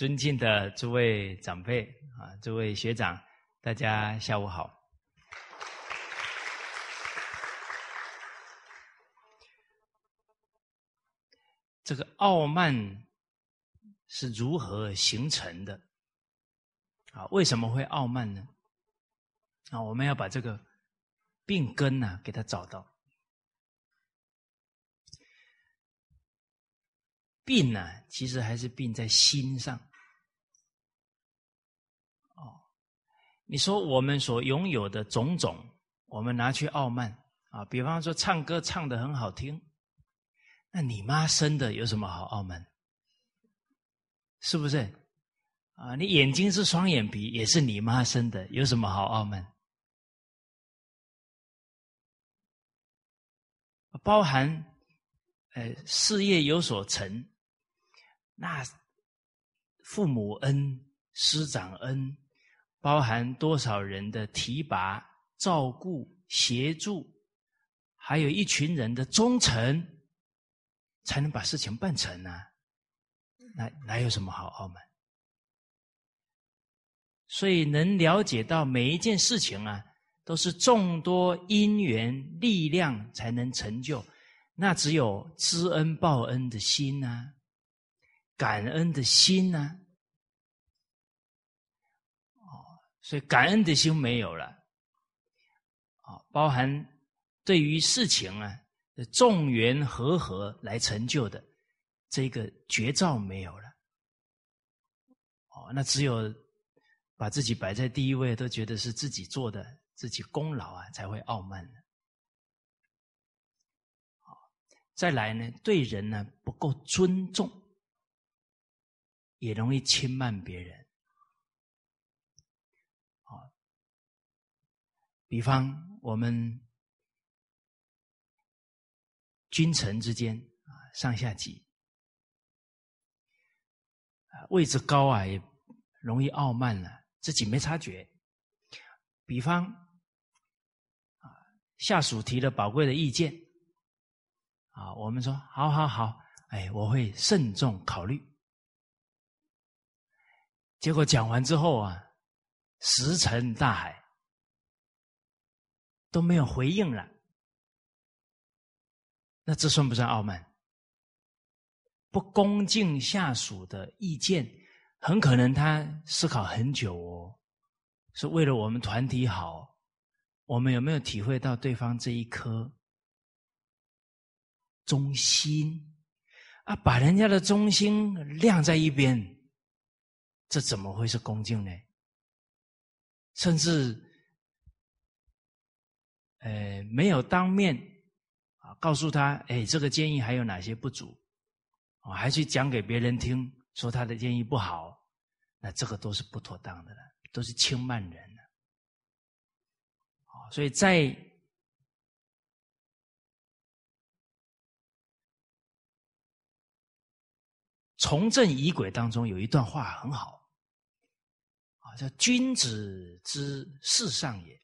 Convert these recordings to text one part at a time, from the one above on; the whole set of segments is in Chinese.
尊敬的诸位长辈啊，诸位学长，大家下午好。这个傲慢是如何形成的？啊，为什么会傲慢呢？啊，我们要把这个病根呢，给它找到。病呢，其实还是病在心上。你说我们所拥有的种种，我们拿去傲慢啊，比方说唱歌唱的很好听。那你妈生的有什么好傲慢？是不是？啊，你眼睛是双眼皮，也是你妈生的，有什么好傲慢？包含，呃，事业有所成，那父母恩、师长恩，包含多少人的提拔、照顾、协助，还有一群人的忠诚。才能把事情办成呢？哪哪有什么好傲慢？所以能了解到每一件事情啊，都是众多因缘力量才能成就。那只有知恩报恩的心呐，感恩的心呐。所以感恩的心没有了，啊，包含对于事情啊的。众缘和合来成就的这个绝招没有了，哦，那只有把自己摆在第一位，都觉得是自己做的，自己功劳啊，才会傲慢。再来呢，对人呢不够尊重，也容易轻慢别人。啊，比方我们。君臣之间啊，上下级，位置高啊，也容易傲慢了，自己没察觉。比方啊，下属提了宝贵的意见啊，我们说好好好，哎，我会慎重考虑。结果讲完之后啊，石沉大海，都没有回应了。那这算不算傲慢？不恭敬下属的意见，很可能他思考很久哦，是为了我们团体好。我们有没有体会到对方这一颗忠心啊？把人家的忠心晾在一边，这怎么会是恭敬呢？甚至，呃，没有当面啊。告诉他，哎，这个建议还有哪些不足？我还去讲给别人听，说他的建议不好，那这个都是不妥当的了，都是轻慢人了。所以在从政仪轨当中有一段话很好，啊，叫“君子之事上也”。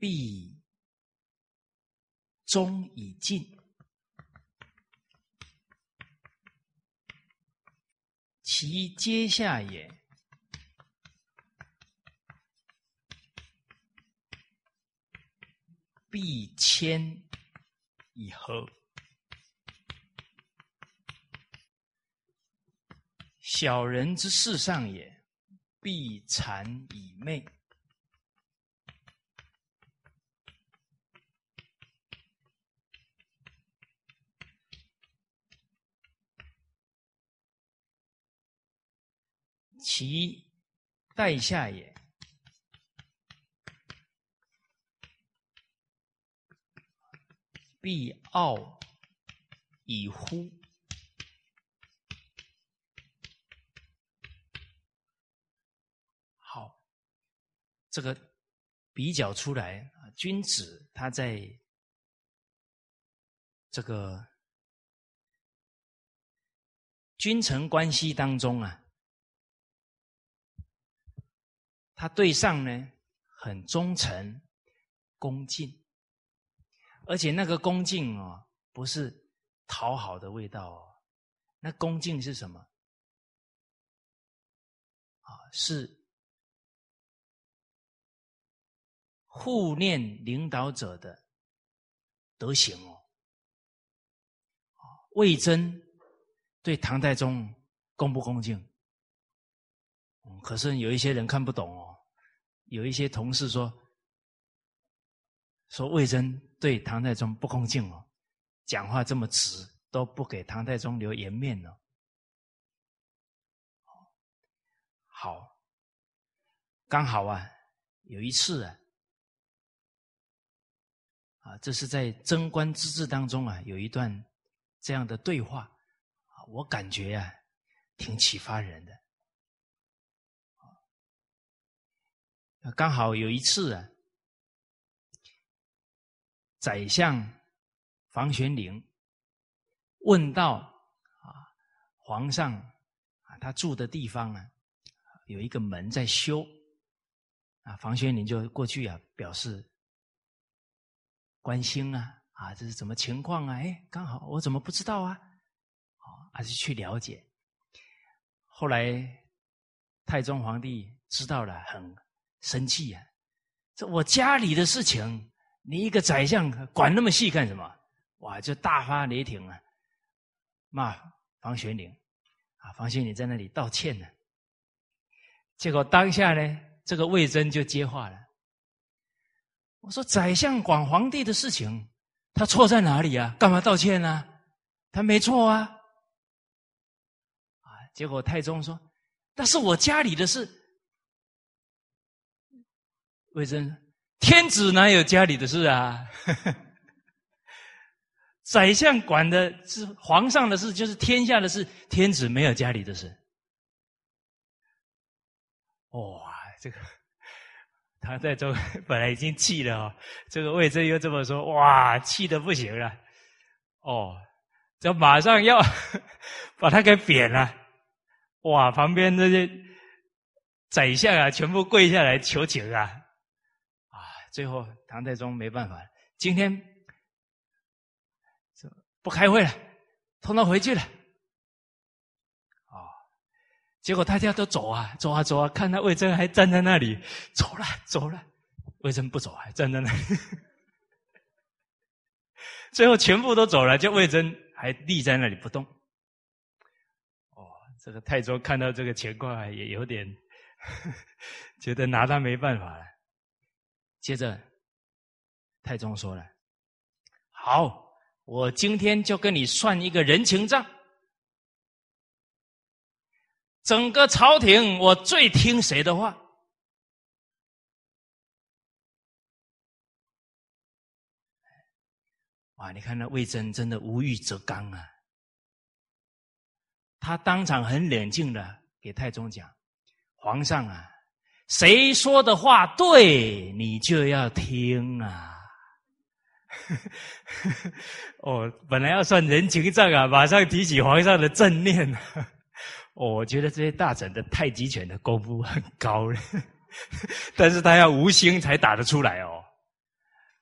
必忠以尽，其阶下也；必谦以和，小人之事上也；必谄以媚。其待下也，必傲以乎？好，这个比较出来啊，君子他在这个君臣关系当中啊。他对上呢很忠诚、恭敬，而且那个恭敬哦，不是讨好的味道哦，那恭敬是什么？啊，是护念领导者的德行哦。魏征对唐太宗恭不恭敬？可是有一些人看不懂哦，有一些同事说。说魏征对唐太宗不恭敬哦，讲话这么直，都不给唐太宗留颜面呢。好，刚好啊，有一次啊，啊，这是在贞观之治当中啊，有一段这样的对话，我感觉啊，挺启发人的。刚好有一次啊。宰相房玄龄问道：“啊，皇上啊，他住的地方啊，有一个门在修。啊，房玄龄就过去啊，表示关心啊，啊，这是什么情况啊？哎，刚好我怎么不知道啊？啊，还是去了解。后来太宗皇帝知道了，很生气啊，这我家里的事情。”你一个宰相管那么细干什么？哇，就大发雷霆啊，骂房玄龄啊！房玄龄在那里道歉呢。结果当下呢，这个魏征就接话了。我说：“宰相管皇帝的事情，他错在哪里啊？干嘛道歉呢？他没错啊！”啊！结果太宗说：“那是我家里的事。”魏征。天子哪有家里的事啊？宰相管的是皇上的事，就是天下的事。天子没有家里的事。哇，这个唐太宗本来已经气了哦，这个魏征又这么说，哇，气的不行了。哦，就马上要 把他给贬了。哇，旁边那些宰相啊，全部跪下来求情啊。最后，唐太宗没办法，今天不开会了，通通回去了。哦，结果大家都走啊，走啊，走啊，看到魏征还站在那里，走了，走了，魏征不走，还站在那里。最后全部都走了，就魏征还立在那里不动。哦，这个太宗看到这个情况，也有点 觉得拿他没办法了。接着，太宗说了：“好，我今天就跟你算一个人情账。整个朝廷，我最听谁的话？哇！你看那魏征真的无欲则刚啊！他当场很冷静的给太宗讲：‘皇上啊！’”谁说的话对，你就要听啊！哦，本来要算人情账啊，马上提起皇上的正念。我觉得这些大臣的太极拳的功夫很高了，但是他要无心才打得出来哦。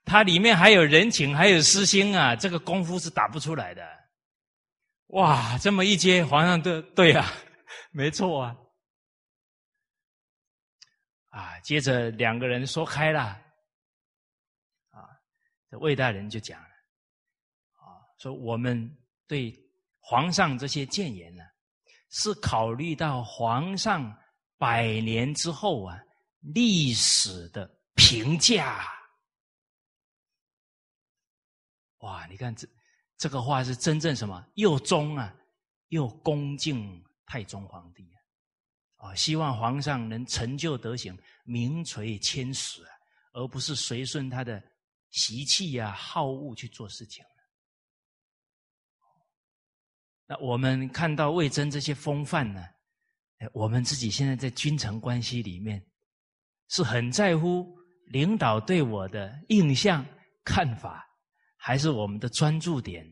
他里面还有人情，还有私心啊，这个功夫是打不出来的。哇，这么一接，皇上对对啊，没错啊。啊，接着两个人说开了，啊，这魏大人就讲了，啊，说我们对皇上这些谏言呢，是考虑到皇上百年之后啊历史的评价。哇，你看这这个话是真正什么？又忠啊，又恭敬太宗皇帝。啊，啊希望皇上能成就德行，名垂千史，而不是随顺他的习气呀、好恶去做事情。那我们看到魏征这些风范呢？我们自己现在在君臣关系里面，是很在乎领导对我的印象、看法，还是我们的专注点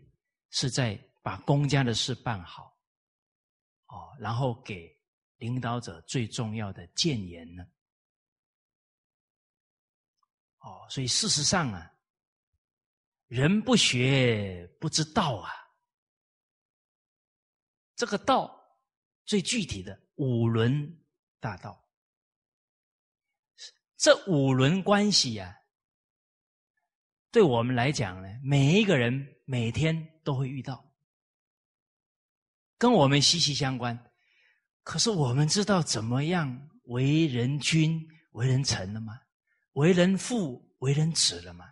是在把公家的事办好？哦，然后给。领导者最重要的谏言呢？哦，所以事实上啊，人不学不知道啊。这个道最具体的五轮大道，这五轮关系呀，对我们来讲呢，每一个人每天都会遇到，跟我们息息相关。可是我们知道怎么样为人君、为人臣了吗？为人父、为人子了吗？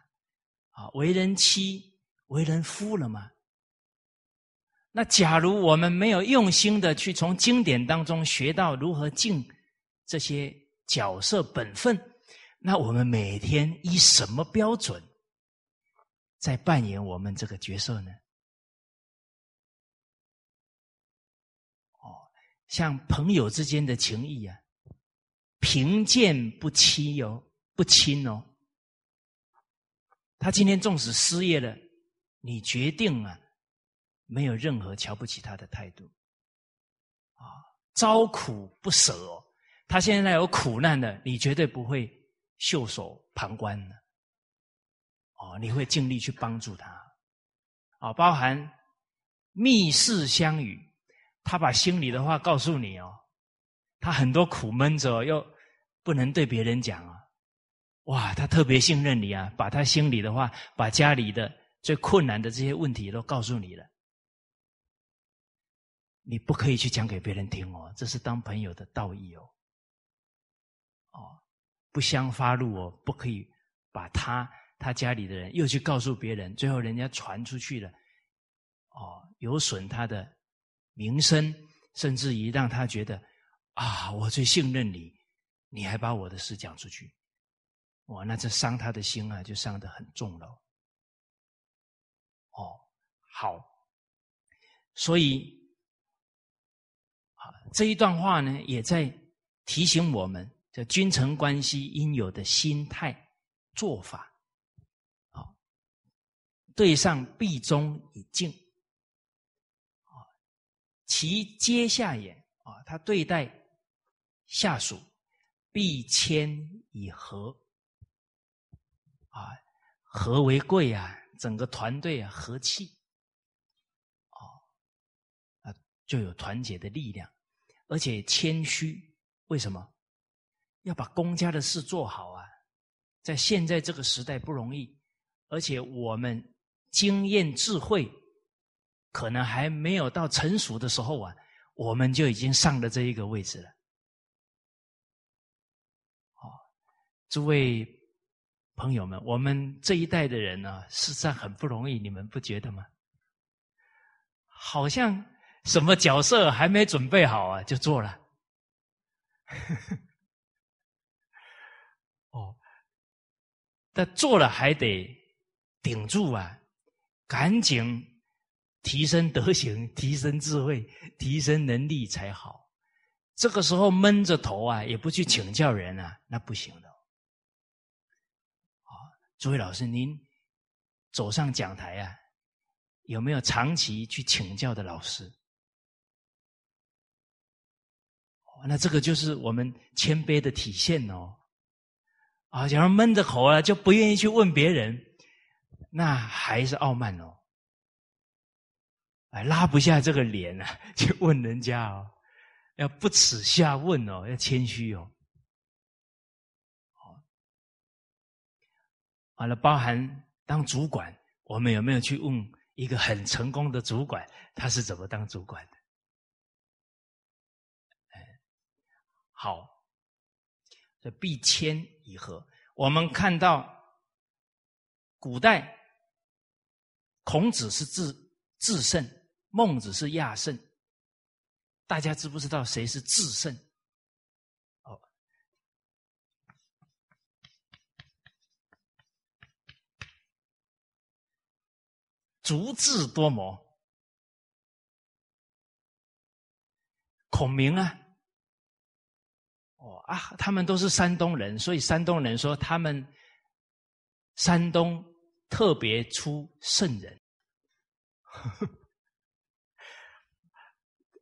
啊，为人妻、为人夫了吗？那假如我们没有用心的去从经典当中学到如何尽这些角色本分，那我们每天以什么标准在扮演我们这个角色呢？像朋友之间的情谊啊，贫贱不欺哦，不亲哦。他今天纵使失业了，你决定啊，没有任何瞧不起他的态度，啊，遭苦不舍哦。他现在有苦难了，你绝对不会袖手旁观的，哦，你会尽力去帮助他，啊，包含密室相遇。他把心里的话告诉你哦，他很多苦闷着，又不能对别人讲啊。哇，他特别信任你啊，把他心里的话，把家里的最困难的这些问题都告诉你了。你不可以去讲给别人听哦，这是当朋友的道义哦。哦，不相发怒哦，不可以把他他家里的人又去告诉别人，最后人家传出去了，哦，有损他的。名声，甚至于让他觉得啊，我最信任你，你还把我的事讲出去，哇，那这伤他的心啊，就伤得很重了。哦，好，所以啊，这一段话呢，也在提醒我们，这君臣关系应有的心态做法。好，对上必忠以敬。其阶下也啊，他对待下属必谦以和啊，和为贵啊，整个团队啊和气啊啊就有团结的力量，而且谦虚，为什么要把公家的事做好啊？在现在这个时代不容易，而且我们经验智慧。可能还没有到成熟的时候啊，我们就已经上了这一个位置了。哦，诸位朋友们，我们这一代的人呢，实上很不容易，你们不觉得吗？好像什么角色还没准备好啊，就做了。哦，但做了还得顶住啊，赶紧。提升德行，提升智慧，提升能力才好。这个时候闷着头啊，也不去请教人啊，那不行的。啊，诸位老师，您走上讲台啊，有没有长期去请教的老师？那这个就是我们谦卑的体现哦。啊，假如闷着口啊，就不愿意去问别人，那还是傲慢哦。哎，拉不下这个脸啊，去问人家哦，要不耻下问哦，要谦虚哦。好，完了，包含当主管，我们有没有去问一个很成功的主管，他是怎么当主管的？哎，好，这必谦以和。我们看到古代孔子是自自胜。孟子是亚圣，大家知不知道谁是智圣？哦，足智多谋，孔明啊！哦啊，他们都是山东人，所以山东人说他们山东特别出圣人。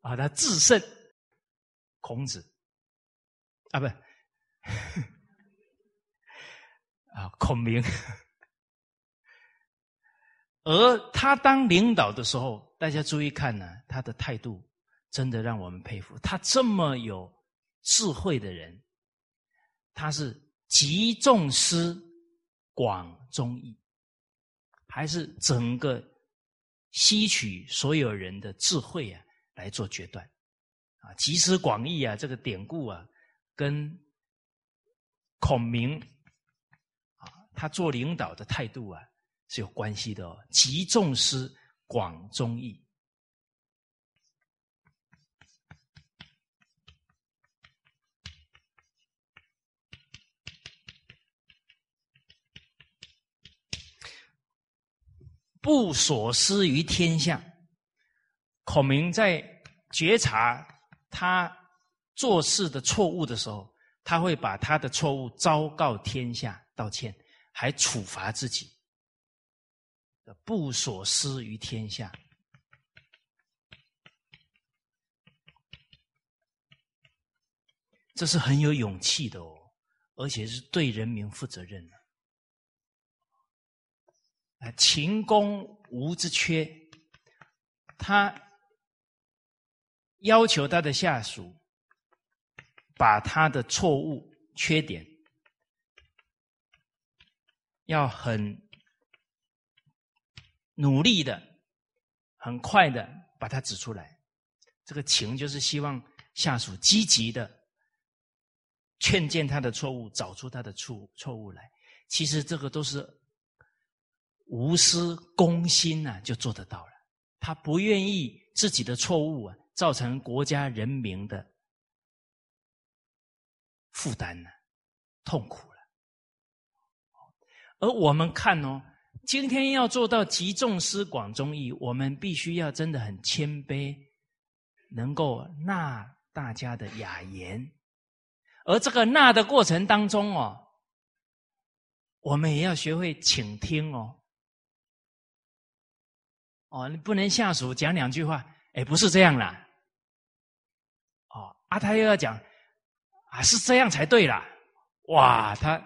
啊，他自胜孔子。啊，不。啊，孔明。而他当领导的时候，大家注意看呢，他的态度真的让我们佩服。他这么有智慧的人，他是集众思广忠义，还是整个吸取所有人的智慧啊来做决断啊？集思广益啊，这个典故啊，跟孔明啊，他做领导的态度啊。是有关系的哦，集众思，广忠义，不所思于天下。孔明在觉察他做事的错误的时候，他会把他的错误昭告天下，道歉，还处罚自己。不所思于天下，这是很有勇气的哦，而且是对人民负责任的。啊，勤工无之缺，他要求他的下属把他的错误、缺点要很。努力的，很快的把它指出来。这个情就是希望下属积极的劝谏他的错误，找出他的错错误来。其实这个都是无私公心呐，就做得到了。他不愿意自己的错误啊，造成国家人民的负担呢，痛苦了。而我们看哦。今天要做到集众思广忠义，我们必须要真的很谦卑，能够纳大家的雅言。而这个纳的过程当中哦，我们也要学会倾听哦。哦，你不能下属讲两句话，哎，不是这样啦。哦，啊，他又要讲，啊，是这样才对啦。哇，他。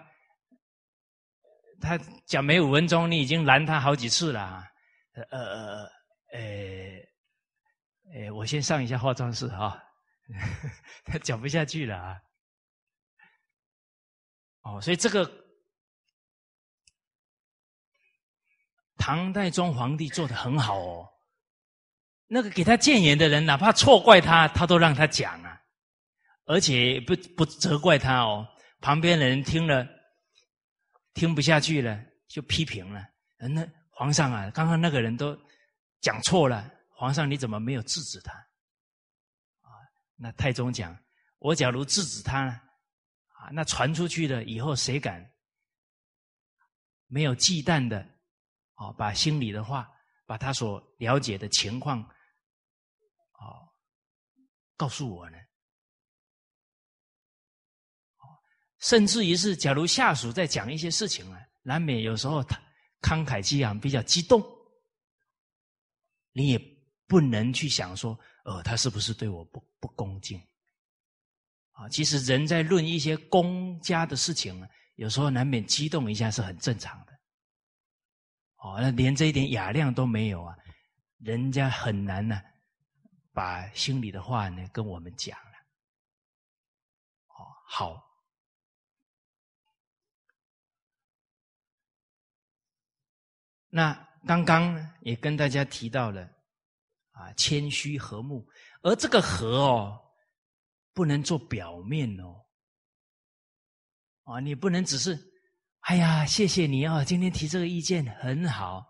他讲没五分钟，你已经拦他好几次了。呃呃呃呃，诶，我先上一下化妆室哈，他讲不下去了啊。哦，所以这个唐代宗皇帝做的很好哦。那个给他谏言的人，哪怕错怪他，他都让他讲啊，而且不不责怪他哦。旁边的人听了。听不下去了，就批评了。那皇上啊，刚刚那个人都讲错了，皇上你怎么没有制止他？啊，那太宗讲，我假如制止他，啊，那传出去了以后，谁敢没有忌惮的，啊，把心里的话，把他所了解的情况，啊，告诉我呢？甚至于是，假如下属在讲一些事情啊，难免有时候他慷慨激昂，比较激动，你也不能去想说，呃，他是不是对我不不恭敬？啊，其实人在论一些公家的事情，有时候难免激动一下是很正常的。哦，那连这一点雅量都没有啊，人家很难呢，把心里的话呢跟我们讲了。哦，好。那刚刚也跟大家提到了，啊，谦虚和睦，而这个和哦，不能做表面哦，啊，你不能只是，哎呀，谢谢你啊，今天提这个意见很好，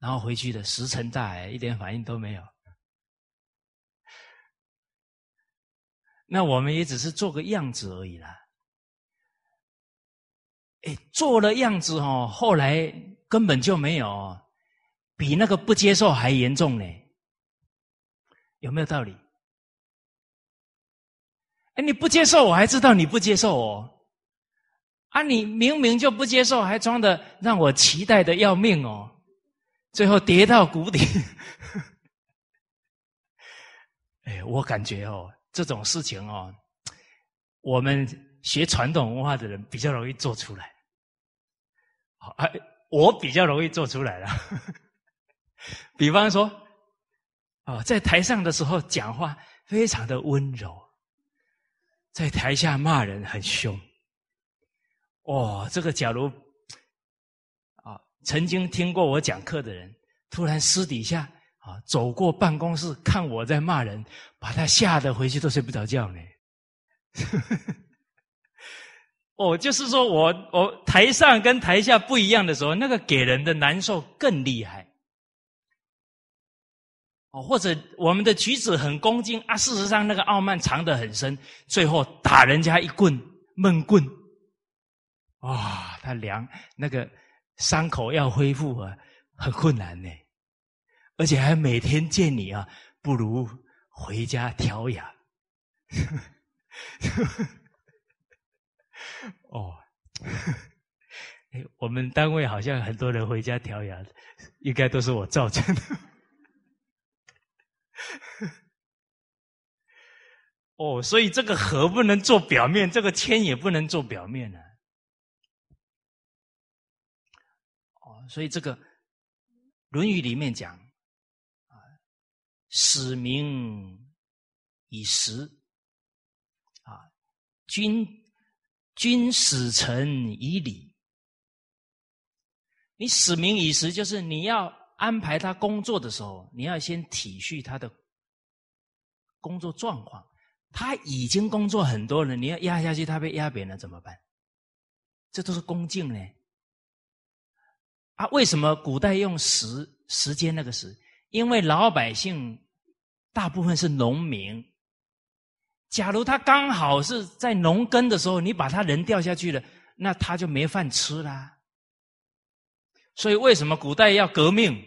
然后回去的石沉大海，一点反应都没有，那我们也只是做个样子而已啦。哎，做了样子哦，后来根本就没有，比那个不接受还严重呢，有没有道理？哎，你不接受，我还知道你不接受哦，啊，你明明就不接受，还装的让我期待的要命哦，最后跌到谷底。哎，我感觉哦，这种事情哦，我们学传统文化的人比较容易做出来。哎，我比较容易做出来了。比方说，哦，在台上的时候讲话非常的温柔，在台下骂人很凶。哦，这个假如啊，曾经听过我讲课的人，突然私底下啊走过办公室看我在骂人，把他吓得回去都睡不着觉呢。哦，就是说我我台上跟台下不一样的时候，那个给人的难受更厉害。哦，或者我们的举止很恭敬啊，事实上那个傲慢藏得很深，最后打人家一棍闷棍，哇，他凉那个伤口要恢复啊，很困难呢，而且还每天见你啊，不如回家调养。哦，我们单位好像很多人回家调养，应该都是我造成的。哦，所以这个和不能做表面，这个谦也不能做表面呢。哦，所以这个《论语》里面讲，使民以时啊，君君使臣以礼。你使民以时，就是你要安排他工作的时候，你要先体恤他的工作状况。他已经工作很多了，你要压下去，他被压扁了怎么办？这都是恭敬呢。啊，为什么古代用时时间那个时？因为老百姓大部分是农民。假如他刚好是在农耕的时候，你把他人掉下去了，那他就没饭吃啦。所以为什么古代要革命？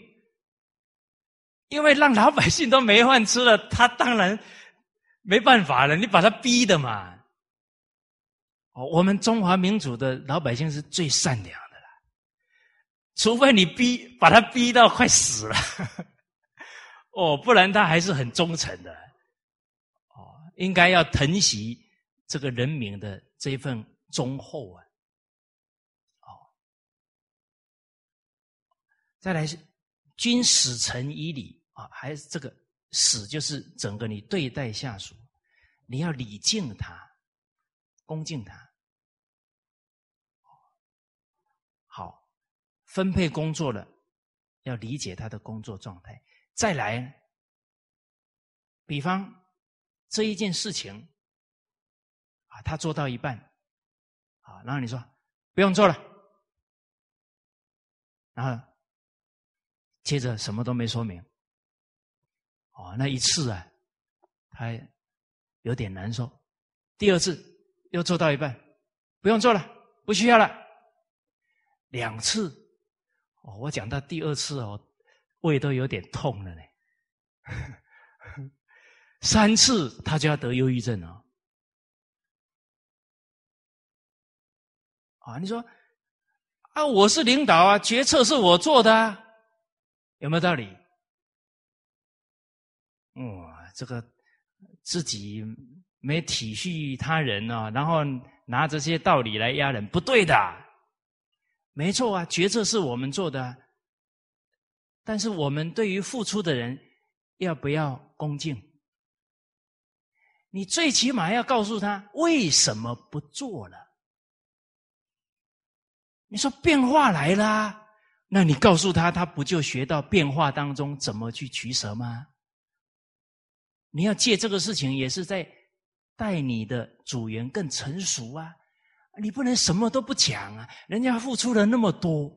因为让老百姓都没饭吃了，他当然。没办法了，你把他逼的嘛。哦，我们中华民族的老百姓是最善良的了，除非你逼把他逼到快死了，哦，不然他还是很忠诚的。哦，应该要疼惜这个人民的这份忠厚啊。哦，再来是君使臣以礼啊，还是这个。使就是整个你对待下属，你要礼敬他，恭敬他。好，分配工作了，要理解他的工作状态。再来，比方这一件事情，啊，他做到一半，啊，然后你说不用做了，然后接着什么都没说明。哦，那一次啊，他有点难受。第二次又做到一半，不用做了，不需要了。两次，哦，我讲到第二次哦，胃都有点痛了呢。三次他就要得忧郁症了。啊，你说啊，我是领导啊，决策是我做的啊，有没有道理？哇，这个自己没体恤他人啊，然后拿这些道理来压人，不对的。没错啊，决策是我们做的，但是我们对于付出的人要不要恭敬？你最起码要告诉他为什么不做了。你说变化来了，那你告诉他，他不就学到变化当中怎么去取舍吗？你要借这个事情，也是在带你的组员更成熟啊！你不能什么都不讲啊！人家付出了那么多，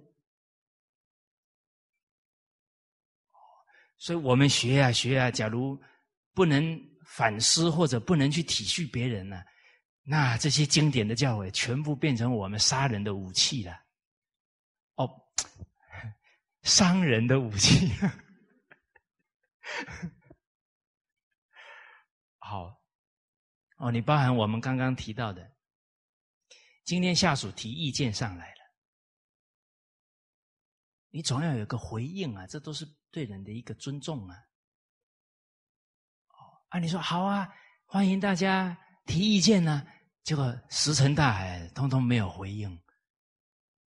所以我们学啊学啊。假如不能反思或者不能去体恤别人呢，那这些经典的教诲全部变成我们杀人的武器了。哦，伤人的武器。好，哦，你包含我们刚刚提到的，今天下属提意见上来了，你总要有个回应啊，这都是对人的一个尊重啊。哦，啊，你说好啊，欢迎大家提意见呢，结果石沉大海，通通没有回应。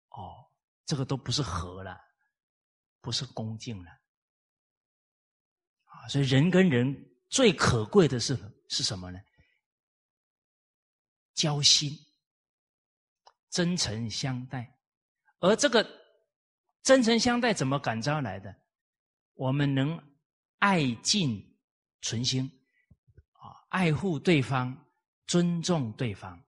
哦，这个都不是和了，不是恭敬了。啊，所以人跟人最可贵的是是什么呢？交心，真诚相待。而这个真诚相待怎么感召来的？我们能爱敬存心，啊，爱护对方，尊重对方。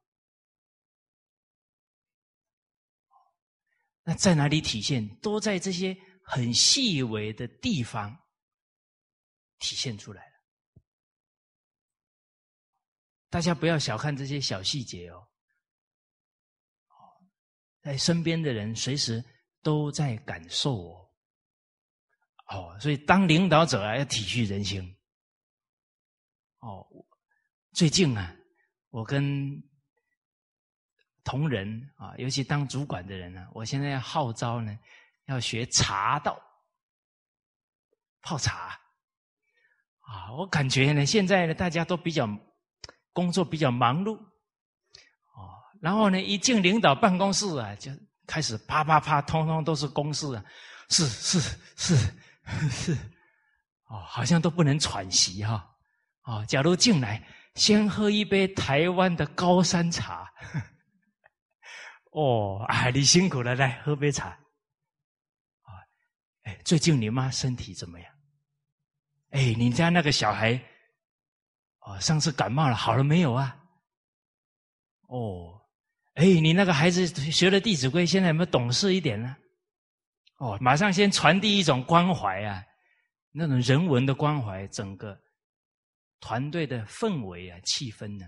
那在哪里体现？都在这些很细微的地方体现出来了。大家不要小看这些小细节哦。在身边的人随时都在感受哦。哦，所以当领导者啊，要体恤人心。哦，最近啊，我跟同仁啊，尤其当主管的人呢，我现在要号召呢，要学茶道，泡茶。啊，我感觉呢，现在呢，大家都比较工作比较忙碌，哦，然后呢，一进领导办公室啊，就开始啪啪啪，通通都是公事啊，是是是。是，哦，好像都不能喘息哈，哦，假如进来先喝一杯台湾的高山茶，哦，哎，你辛苦了，来喝杯茶，啊，哎，最近你妈身体怎么样？哎，你家那个小孩，哦，上次感冒了，好了没有啊？哦，哎，你那个孩子学了《弟子规》，现在有没有懂事一点呢？哦，马上先传递一种关怀啊，那种人文的关怀，整个团队的氛围啊、气氛呢，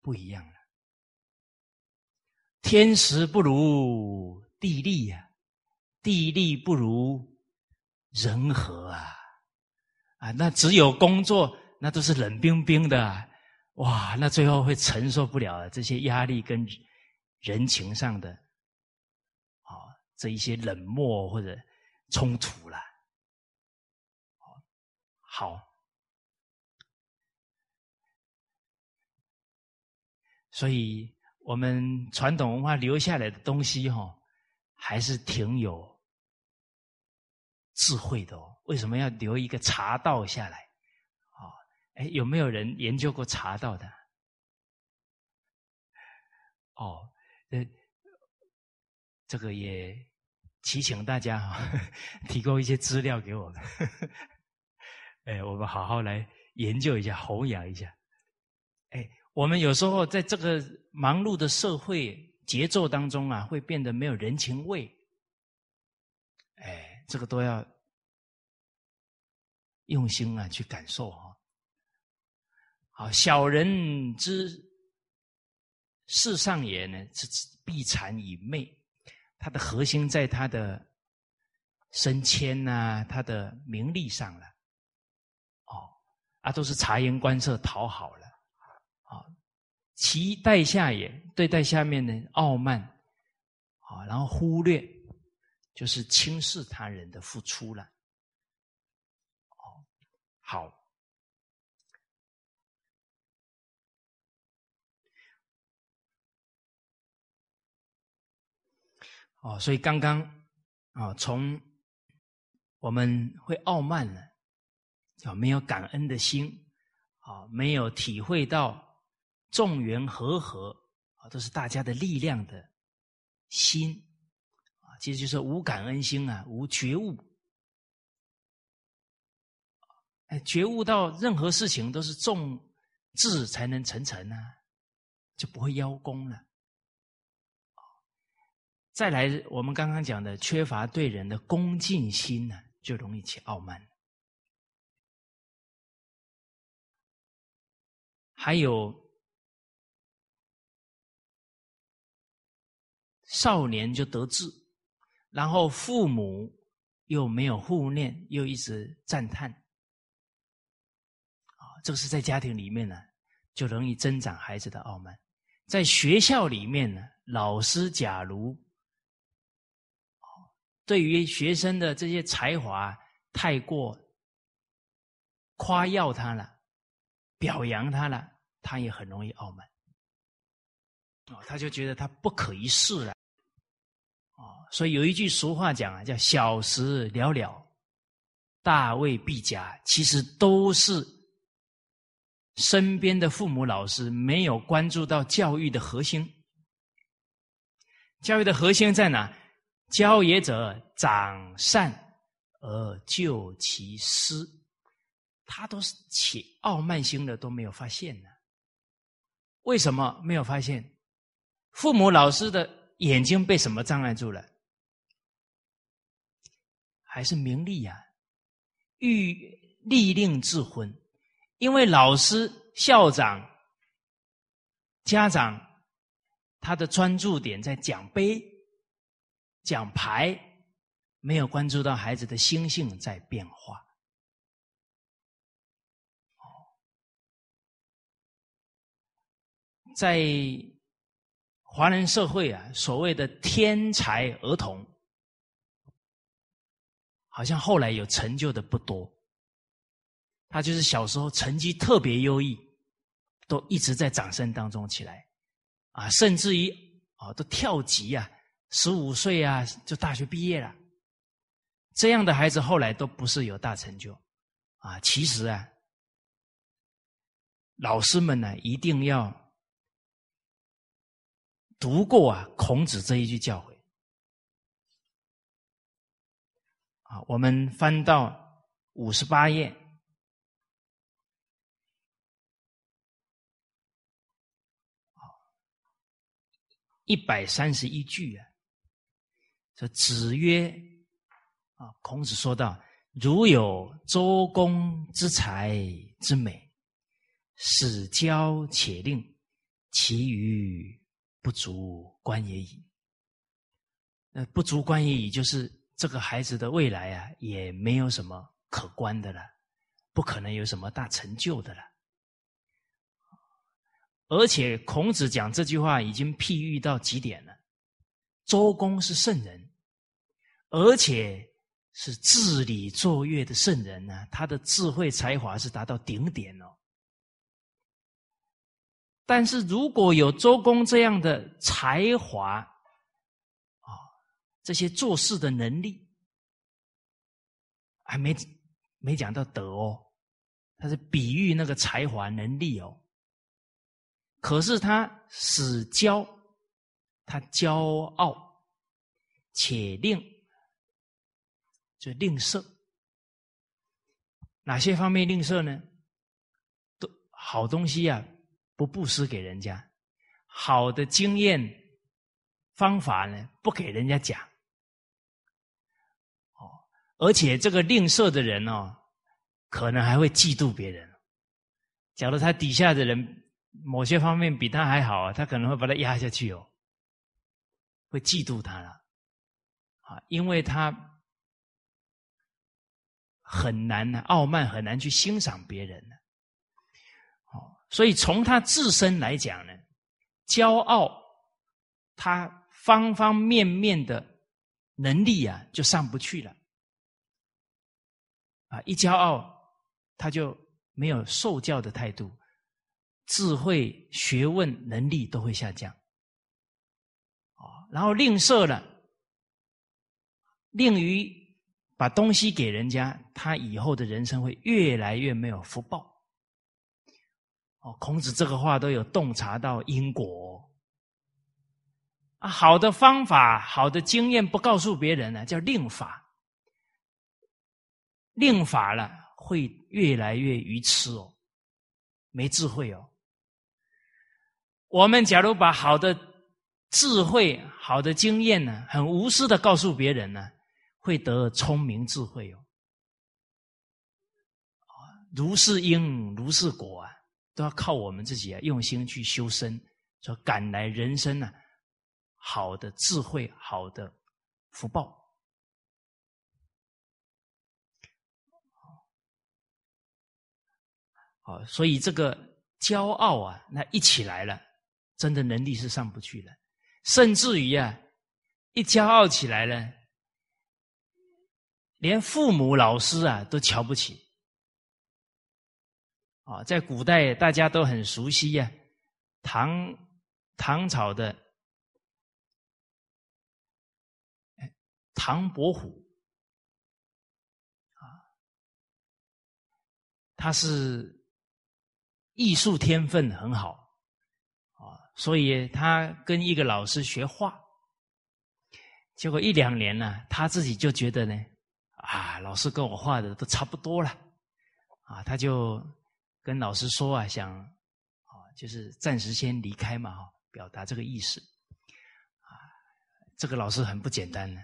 不一样了。天时不如地利呀，地利不如人和啊，啊，那只有工作，那都是冷冰冰的，哇，那最后会承受不了这些压力跟人情上的。这一些冷漠或者冲突了，好，所以我们传统文化留下来的东西，哈，还是挺有智慧的哦。为什么要留一个茶道下来？啊，哎，有没有人研究过茶道的？哦，呃。这个也祈请大家哈，提供一些资料给我们，哎，我们好好来研究一下，弘扬一下。哎，我们有时候在这个忙碌的社会节奏当中啊，会变得没有人情味。哎，这个都要用心啊去感受哈。好，小人之事上也呢，是必残以媚。它的核心在它的升迁呐，它的名利上了，哦，啊，都是察言观色讨好了，啊，其待下也对待下面呢傲慢，啊，然后忽略，就是轻视他人的付出了，哦，好。哦，所以刚刚啊，从我们会傲慢了，啊，没有感恩的心，啊，没有体会到众缘和合啊，都是大家的力量的心，啊，其实就是无感恩心啊，无觉悟，觉悟到任何事情都是众智才能成成啊，就不会邀功了。再来，我们刚刚讲的缺乏对人的恭敬心呢，就容易起傲慢。还有少年就得志，然后父母又没有护念，又一直赞叹，啊，这个是在家庭里面呢，就容易增长孩子的傲慢。在学校里面呢，老师假如对于学生的这些才华太过夸耀他了，表扬他了，他也很容易傲慢。哦，他就觉得他不可一世了。哦，所以有一句俗话讲啊，叫“小时了了，大未必佳”，其实都是身边的父母老师没有关注到教育的核心。教育的核心在哪？教也者，长善而救其师。他都是起傲慢心的，都没有发现呢。为什么没有发现？父母老师的眼睛被什么障碍住了？还是名利呀？欲利令智昏，因为老师、校长、家长。他的专注点在奖杯、奖牌，没有关注到孩子的心性在变化。在华人社会啊，所谓的天才儿童，好像后来有成就的不多。他就是小时候成绩特别优异，都一直在掌声当中起来。啊，甚至于啊，都跳级啊，十五岁啊就大学毕业了。这样的孩子后来都不是有大成就，啊，其实啊，老师们呢一定要读过啊孔子这一句教诲。啊，我们翻到五十八页。一百三十一句啊，说子曰啊，孔子说道：“如有周公之才之美，使教且令，其余不足观也已。”那不足观也已，就是这个孩子的未来啊，也没有什么可观的了，不可能有什么大成就的了。而且孔子讲这句话已经譬喻到极点了。周公是圣人，而且是治理作乐的圣人呢，他的智慧才华是达到顶点哦。但是如果有周公这样的才华，啊，这些做事的能力，还没没讲到德哦，他是比喻那个才华能力哦。可是他使骄，他骄傲，且令，就吝啬。哪些方面吝啬呢？都好东西啊，不布施给人家；好的经验方法呢，不给人家讲。哦，而且这个吝啬的人哦，可能还会嫉妒别人。假如他底下的人。某些方面比他还好，他可能会把他压下去哦，会嫉妒他了，啊，因为他很难呢，傲慢很难去欣赏别人呢，哦，所以从他自身来讲呢，骄傲，他方方面面的能力啊就上不去了，啊，一骄傲他就没有受教的态度。智慧、学问、能力都会下降，啊，然后吝啬了，吝于把东西给人家，他以后的人生会越来越没有福报。哦，孔子这个话都有洞察到因果。啊，好的方法、好的经验不告诉别人呢，叫令法。令法了，会越来越愚痴哦，没智慧哦。我们假如把好的智慧、好的经验呢，很无私的告诉别人呢，会得聪明智慧哦。如是因，如是果啊，都要靠我们自己啊，用心去修身，说赶来人生呢，好的智慧、好的福报。好，所以这个骄傲啊，那一起来了。真的能力是上不去了，甚至于啊，一骄傲起来了，连父母、老师啊都瞧不起。啊，在古代大家都很熟悉呀，唐唐朝的唐伯虎。啊，他是艺术天分很好。啊，所以他跟一个老师学画，结果一两年呢，他自己就觉得呢，啊，老师跟我画的都差不多了，啊，他就跟老师说啊，想啊，就是暂时先离开嘛，哈，表达这个意思。啊这个老师很不简单呢，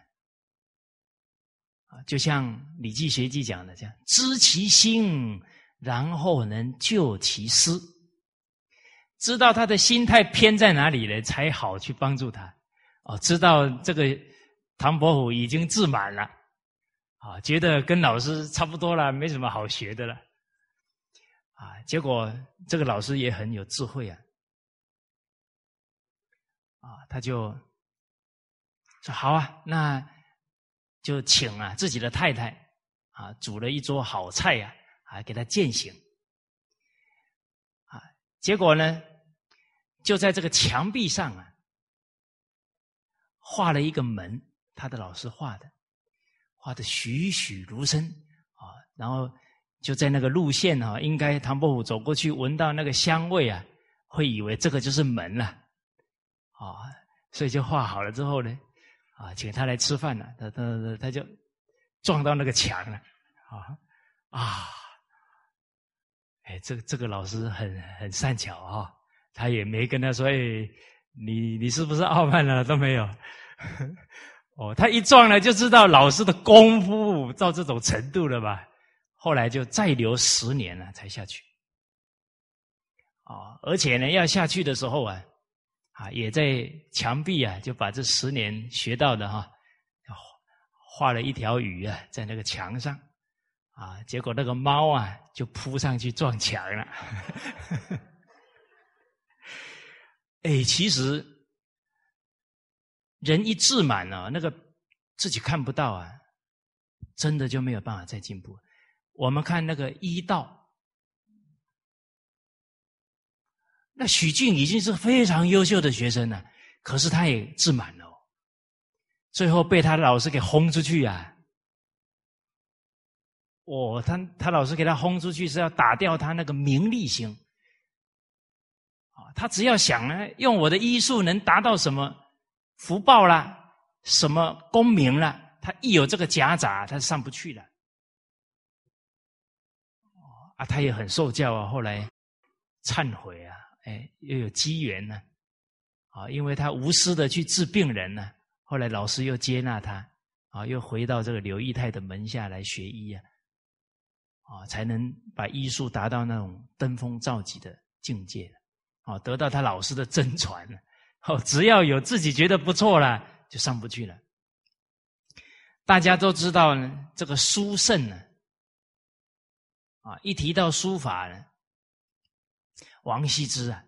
啊，就像《礼记学记》讲的这样，知其心，然后能救其失，知道他的心态偏在哪里了，才好去帮助他。哦，知道这个唐伯虎已经自满了，啊，觉得跟老师差不多了，没什么好学的了，啊，结果这个老师也很有智慧啊，啊，他就。说好啊，那就请啊自己的太太啊煮了一桌好菜呀，啊给他践行。啊，结果呢，就在这个墙壁上啊画了一个门，他的老师画的，画的栩栩如生啊。然后就在那个路线啊，应该唐伯虎走过去闻到那个香味啊，会以为这个就是门了，啊，所以就画好了之后呢。啊，请他来吃饭了，他他他他就撞到那个墙了，啊啊！哎，这个这个老师很很善巧啊，他也没跟他说，哎，你你是不是傲慢了？都没有。哦，他一撞了就知道老师的功夫到这种程度了吧？后来就再留十年了才下去。啊，而且呢，要下去的时候啊。啊，也在墙壁啊，就把这十年学到的哈，画了一条鱼啊，在那个墙上，啊，结果那个猫啊，就扑上去撞墙了。哎，其实人一自满了，那个自己看不到啊，真的就没有办法再进步。我们看那个医道。那许俊已经是非常优秀的学生了，可是他也自满了，最后被他老师给轰出去啊！哦，他他老师给他轰出去是要打掉他那个名利心啊！他只要想呢，用我的医术能达到什么福报啦，什么功名啦，他一有这个夹杂，他上不去了。啊，他也很受教啊，后来忏悔啊。哎，又有机缘呢，啊，因为他无私的去治病人呢，后来老师又接纳他，啊，又回到这个刘义泰的门下来学医啊，啊，才能把医术达到那种登峰造极的境界，啊，得到他老师的真传，哦，只要有自己觉得不错了，就上不去了。大家都知道呢，这个书圣呢，啊，一提到书法呢。王羲之啊，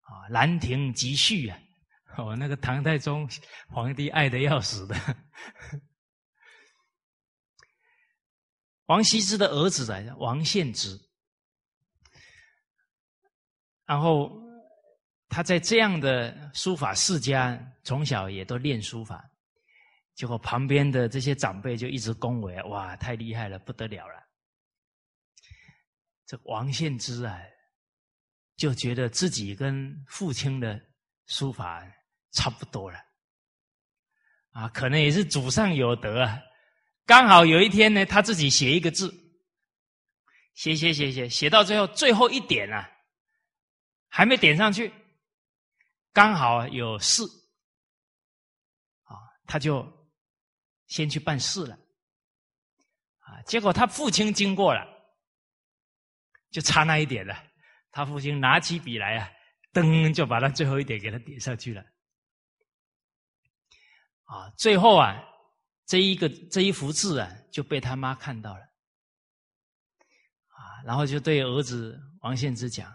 啊，《兰亭集序》啊，哦，那个唐太宗皇帝爱的要死的。王羲之的儿子来着，王献之。然后他在这样的书法世家，从小也都练书法，结果旁边的这些长辈就一直恭维，哇，太厉害了，不得了了。这王献之啊，就觉得自己跟父亲的书法差不多了，啊，可能也是祖上有德啊。刚好有一天呢，他自己写一个字，写写写写写到最后最后一点啊，还没点上去，刚好有事，啊，他就先去办事了，啊，结果他父亲经过了。就差那一点了，他父亲拿起笔来啊，噔就把他最后一点给他点上去了。啊，最后啊，这一个这一幅字啊，就被他妈看到了，啊，然后就对儿子王献之讲：“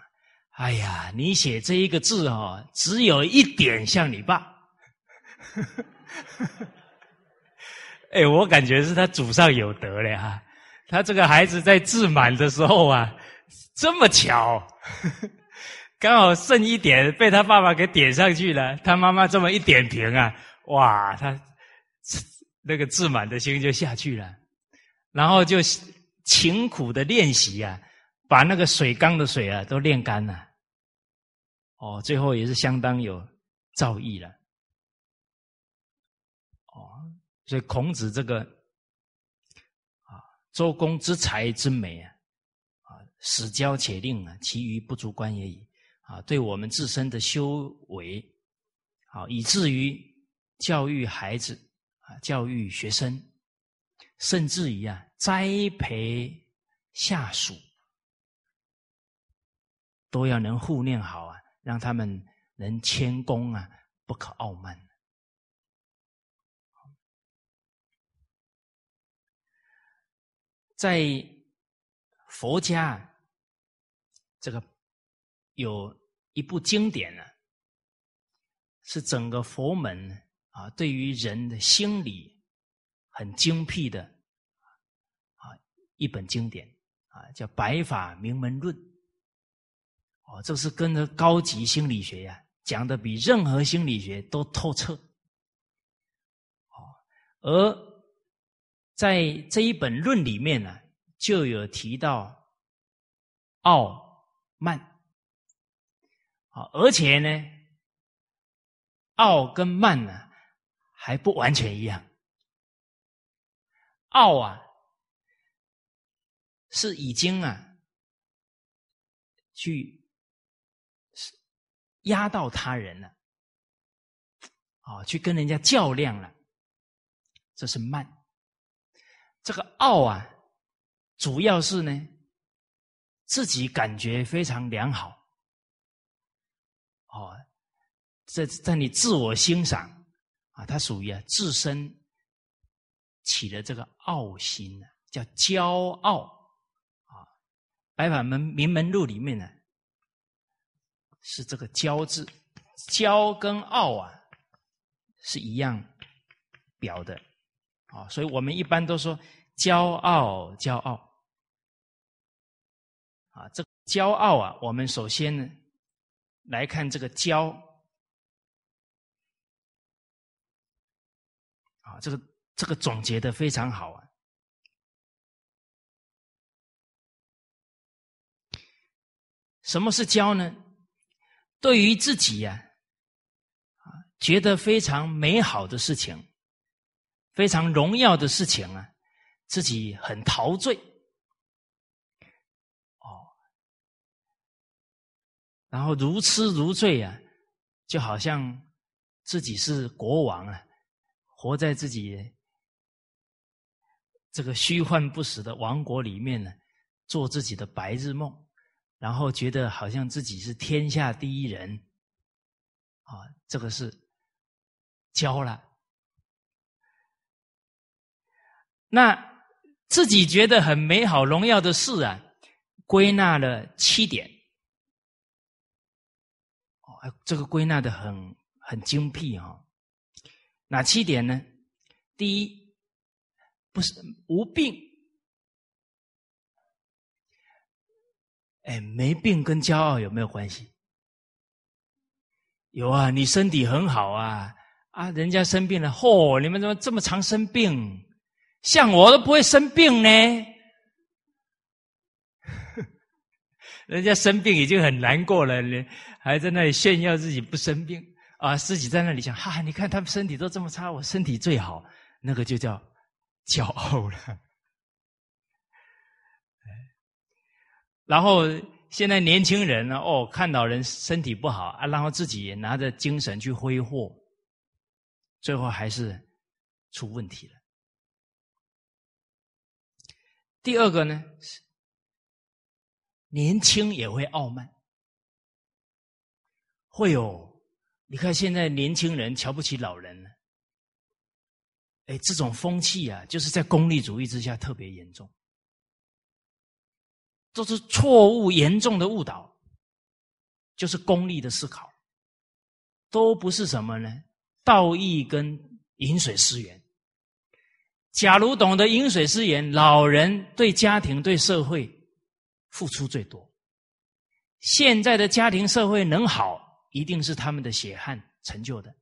哎呀，你写这一个字哦，只有一点像你爸。”哎，我感觉是他祖上有德了哈，他这个孩子在自满的时候啊。这么巧，刚好剩一点被他爸爸给点上去了。他妈妈这么一点评啊，哇，他那个自满的心就下去了，然后就勤苦的练习啊，把那个水缸的水啊都练干了。哦，最后也是相当有造诣了。哦，所以孔子这个啊，周公之才之美啊，啊，始教且令啊，其余不足观也已。啊，对我们自身的修为，好，以至于教育孩子啊，教育学生，甚至于啊，栽培下属，都要能护念好啊，让他们能谦恭啊，不可傲慢。在佛家这个有。一部经典呢，是整个佛门啊，对于人的心理很精辟的啊一本经典啊，叫《白法名门论》。哦，这是跟着高级心理学呀讲的比任何心理学都透彻。哦，而在这一本论里面呢，就有提到傲慢。好，而且呢，傲跟慢呢还不完全一样。傲啊，是已经啊去压到他人了，啊，去跟人家较量了，这是慢。这个傲啊，主要是呢自己感觉非常良好。哦，在在你自我欣赏啊，它属于啊自身起了这个傲心呢，叫骄傲啊。白法门名门录里面呢，是这个骄字，骄跟傲啊是一样表的啊，所以我们一般都说骄傲，骄傲啊，这骄傲啊，我们首先呢。来看这个“骄”啊，这个这个总结的非常好啊。什么是骄呢？对于自己呀，啊，觉得非常美好的事情，非常荣耀的事情啊，自己很陶醉。哦然后如痴如醉啊，就好像自己是国王啊，活在自己这个虚幻不实的王国里面呢，做自己的白日梦，然后觉得好像自己是天下第一人，啊，这个是骄了。那自己觉得很美好荣耀的事啊，归纳了七点。这个归纳的很很精辟哈，哪七点呢？第一，不是无病，哎，没病跟骄傲有没有关系？有啊，你身体很好啊，啊，人家生病了，嚯，你们怎么这么常生病？像我都不会生病呢。人家生病已经很难过了，你还在那里炫耀自己不生病啊？自己在那里想，哈，你看他们身体都这么差，我身体最好，那个就叫骄傲了。然后现在年轻人呢，哦，看到人身体不好啊，然后自己也拿着精神去挥霍，最后还是出问题了。第二个呢？年轻也会傲慢，会有。你看现在年轻人瞧不起老人了，哎，这种风气啊，就是在功利主义之下特别严重，都是错误严重的误导，就是功利的思考，都不是什么呢？道义跟饮水思源。假如懂得饮水思源，老人对家庭对社会。付出最多。现在的家庭社会能好，一定是他们的血汗成就的。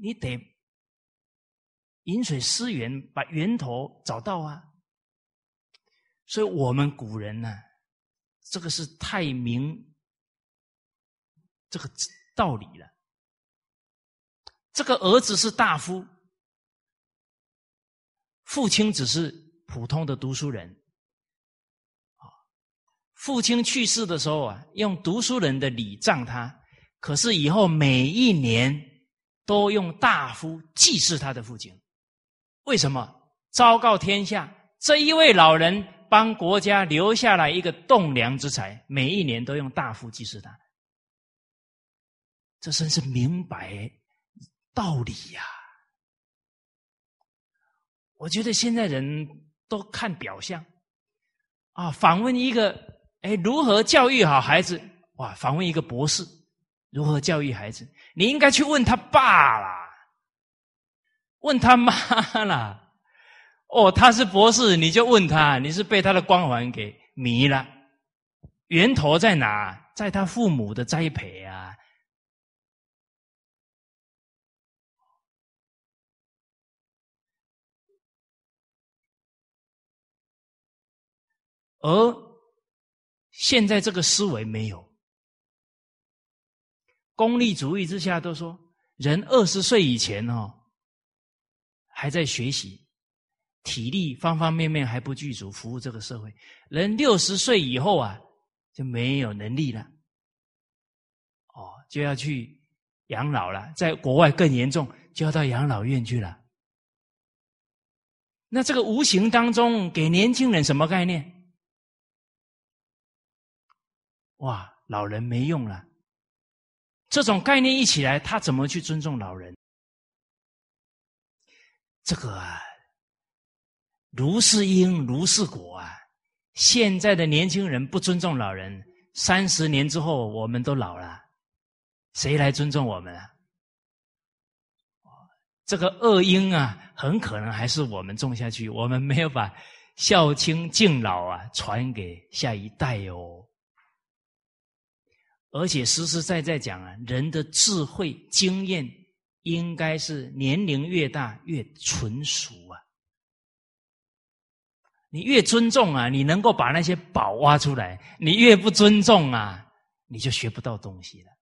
你得饮水思源，把源头找到啊。所以我们古人呢，这个是太明这个道理了。这个儿子是大夫，父亲只是普通的读书人。父亲去世的时候啊，用读书人的礼葬他，可是以后每一年都用大夫祭祀他的父亲。为什么？昭告天下，这一位老人。帮国家留下来一个栋梁之才，每一年都用大夫祭祀他，这真是明白道理呀！我觉得现在人都看表象啊，访问一个哎，如何教育好孩子？哇，访问一个博士，如何教育孩子？你应该去问他爸啦，问他妈啦。哦，他是博士，你就问他，你是被他的光环给迷了，源头在哪？在他父母的栽培啊。而现在这个思维没有，功利主义之下都说，人二十岁以前哦，还在学习。体力方方面面还不具足，服务这个社会。人六十岁以后啊，就没有能力了，哦，就要去养老了。在国外更严重，就要到养老院去了。那这个无形当中给年轻人什么概念？哇，老人没用了。这种概念一起来，他怎么去尊重老人？这个啊。如是因，如是果啊！现在的年轻人不尊重老人，三十年之后我们都老了，谁来尊重我们啊？这个恶因啊，很可能还是我们种下去，我们没有把孝亲敬老啊传给下一代哦。而且实实在在讲啊，人的智慧经验应该是年龄越大越纯熟。你越尊重啊，你能够把那些宝挖出来；你越不尊重啊，你就学不到东西了。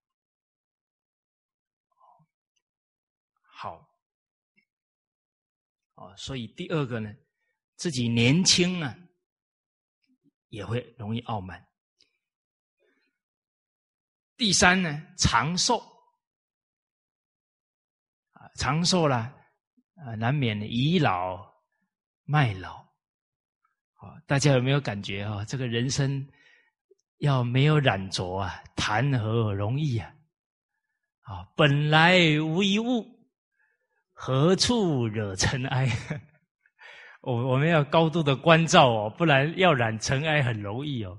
好，哦，所以第二个呢，自己年轻啊，也会容易傲慢。第三呢，长寿啊，长寿了啊，难免倚老卖老。大家有没有感觉啊？这个人生要没有染着啊，谈何容易啊！啊，本来无一物，何处惹尘埃？我我们要高度的关照哦，不然要染尘埃很容易哦。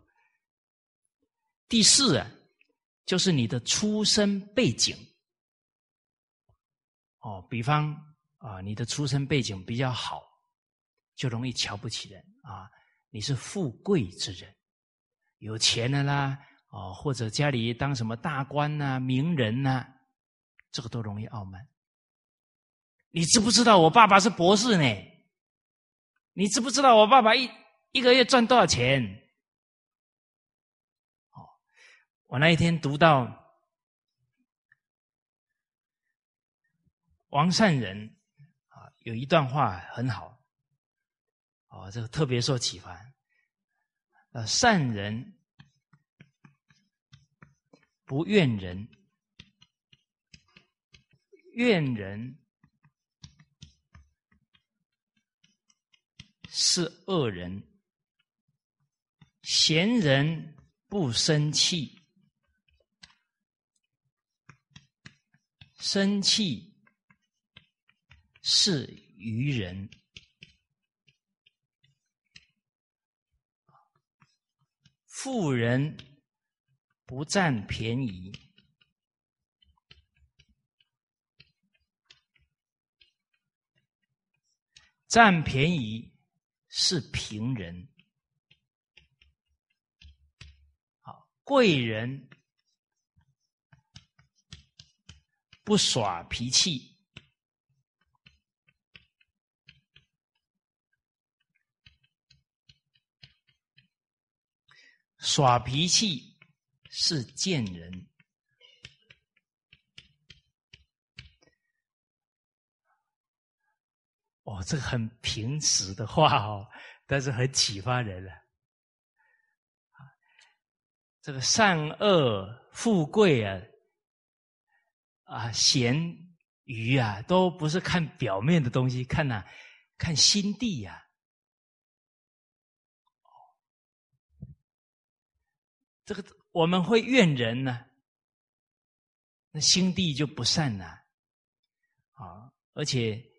第四啊，就是你的出身背景哦，比方啊，你的出身背景比较好，就容易瞧不起人啊。你是富贵之人，有钱的啦，哦，或者家里当什么大官呐、名人呐，这个都容易傲慢。你知不知道我爸爸是博士呢？你知不知道我爸爸一一个月赚多少钱？哦，我那一天读到王善人啊，有一段话很好。哦，这个特别受启发。呃，善人不怨人，怨人是恶人。贤人不生气，生气是愚人。富人不占便宜，占便宜是平人。好，贵人不耍脾气，耍脾气是贱人。哦，这个很平实的话哦，但是很启发人了。这个善恶、富贵啊，啊咸鱼啊，都不是看表面的东西，看哪，看心地呀。这个我们会怨人呢，那心地就不善了啊，而且。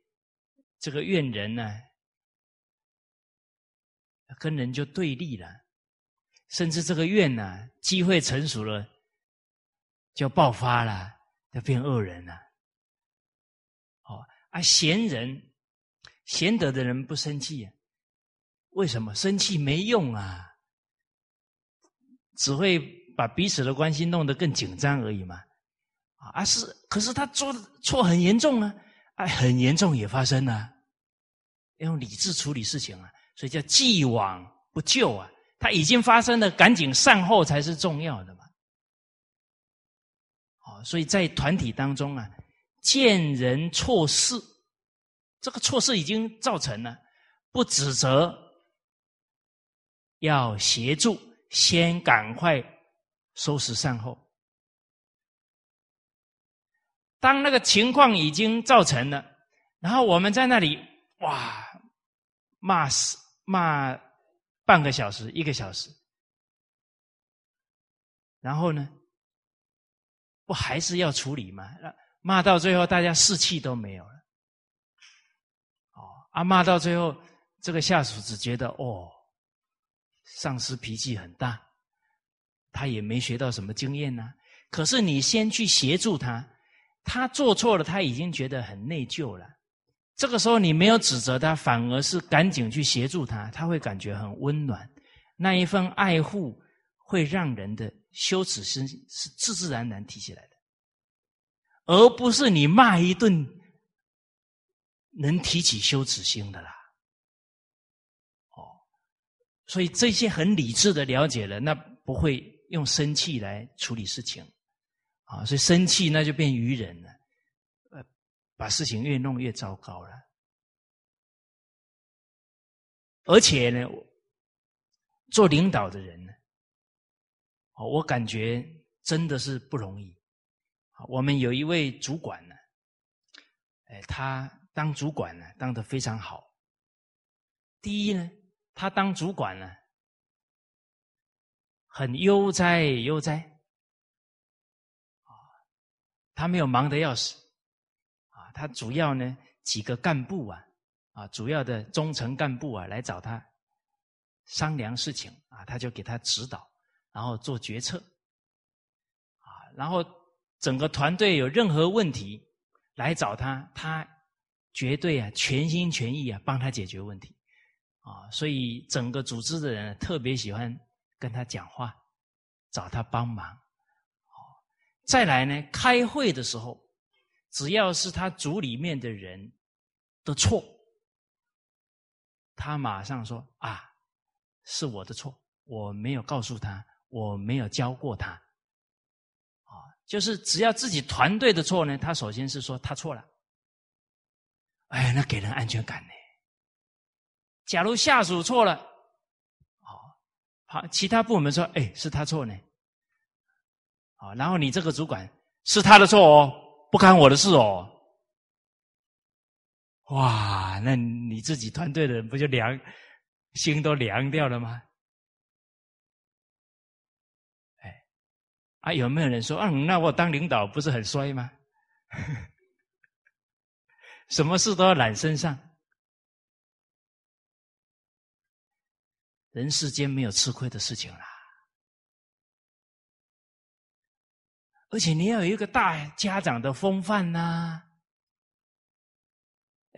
这个怨人呢，跟人就对立了，甚至这个怨呢，机会成熟了，就爆发了，就变恶人了。哦，啊，贤人、贤德的人不生气啊？为什么？生气没用啊，只会把彼此的关系弄得更紧张而已嘛。啊，是，可是他做的错很严重啊。哎，很严重也发生了，要用理智处理事情啊，所以叫既往不咎啊。他已经发生了，赶紧善后才是重要的嘛。哦，所以在团体当中啊，见人错事，这个错事已经造成了，不指责，要协助，先赶快收拾善后。当那个情况已经造成了，然后我们在那里哇骂死骂半个小时一个小时，然后呢，不还是要处理吗？骂到最后大家士气都没有了，哦，啊骂到最后这个下属只觉得哦，上司脾气很大，他也没学到什么经验呢。可是你先去协助他。他做错了，他已经觉得很内疚了。这个时候你没有指责他，反而是赶紧去协助他，他会感觉很温暖。那一份爱护会让人的羞耻心是自自然然提起来的，而不是你骂一顿能提起羞耻心的啦。所以这些很理智的了解了，那不会用生气来处理事情。啊，所以生气那就变愚人了，呃，把事情越弄越糟糕了。而且呢，做领导的人呢，哦，我感觉真的是不容易。我们有一位主管呢，哎，他当主管呢，当的非常好。第一呢，他当主管呢，很悠哉悠哉。啊他没有忙得要死，啊，他主要呢几个干部啊，啊，主要的中层干部啊来找他商量事情。啊，他就给他指导，然后做决策，啊，然后整个团队有任何问题来找他，他绝对啊全心全意啊帮他解决问题，啊，所以整个组织的人特别喜欢跟他讲话，找他帮忙。再来呢？开会的时候，只要是他组里面的人的错，他马上说：“啊，是我的错，我没有告诉他，我没有教过他。”啊，就是只要自己团队的错呢，他首先是说他错了。哎，那给人安全感呢。假如下属错了，好，好，其他部门说：“哎，是他错呢。”好，然后你这个主管是他的错哦，不干我的事哦。哇，那你自己团队的人不就凉心都凉掉了吗？哎，啊，有没有人说，嗯，那我当领导不是很衰吗？什么事都要揽身上，人世间没有吃亏的事情啦。而且你要有一个大家长的风范呐，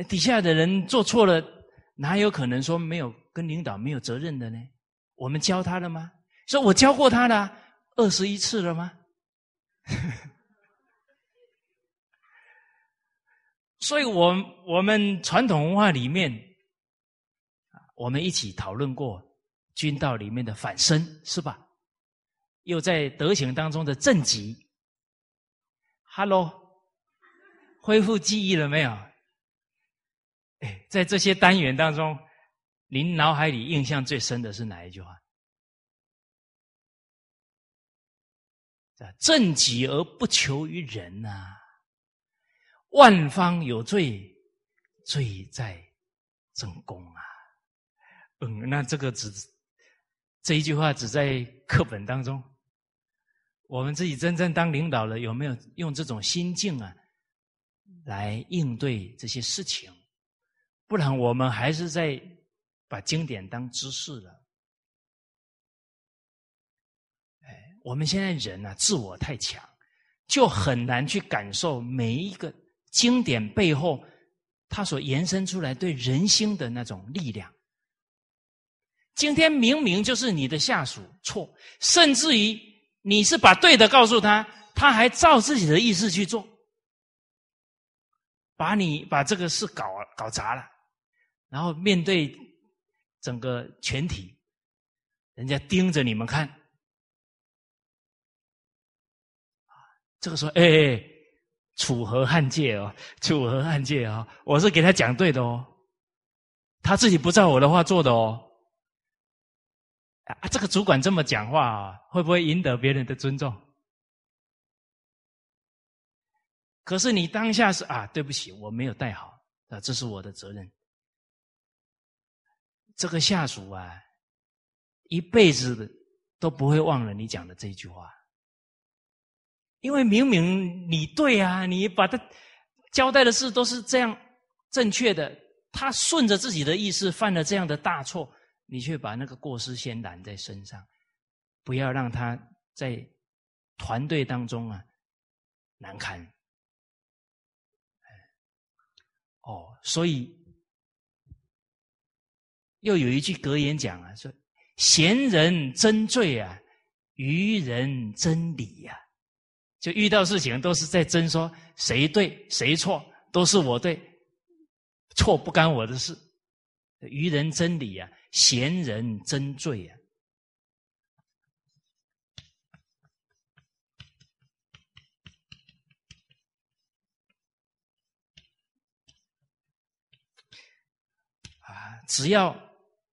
底下的人做错了，哪有可能说没有跟领导没有责任的呢？我们教他了吗？说我教过他了二十一次了吗？所以，我我们传统文化里面，我们一起讨论过军道里面的反身，是吧？又在德行当中的正极。Hello，恢复记忆了没有？哎，在这些单元当中，您脑海里印象最深的是哪一句话？正己而不求于人呐，万方有罪，罪在正宫啊。嗯，那这个只这一句话只在课本当中。我们自己真正当领导了，有没有用这种心境啊，来应对这些事情？不然我们还是在把经典当知识了。哎，我们现在人啊，自我太强，就很难去感受每一个经典背后它所延伸出来对人心的那种力量。今天明明就是你的下属错，甚至于。你是把对的告诉他，他还照自己的意思去做，把你把这个事搞搞砸了，然后面对整个全体，人家盯着你们看，这个时候，哎，楚河汉界哦，楚河汉界哦，我是给他讲对的哦，他自己不照我的话做的哦。啊，这个主管这么讲话啊，会不会赢得别人的尊重？可是你当下是啊，对不起，我没有带好啊，这是我的责任。这个下属啊，一辈子都不会忘了你讲的这句话，因为明明你对啊，你把他交代的事都是这样正确的，他顺着自己的意思犯了这样的大错。你却把那个过失先揽在身上，不要让他在团队当中啊难堪。哦，所以又有一句格言讲啊，说贤人真罪啊，愚人真理呀。就遇到事情都是在争说谁对谁错，都是我对，错不干我的事。愚人真理啊。贤人真罪啊！啊，只要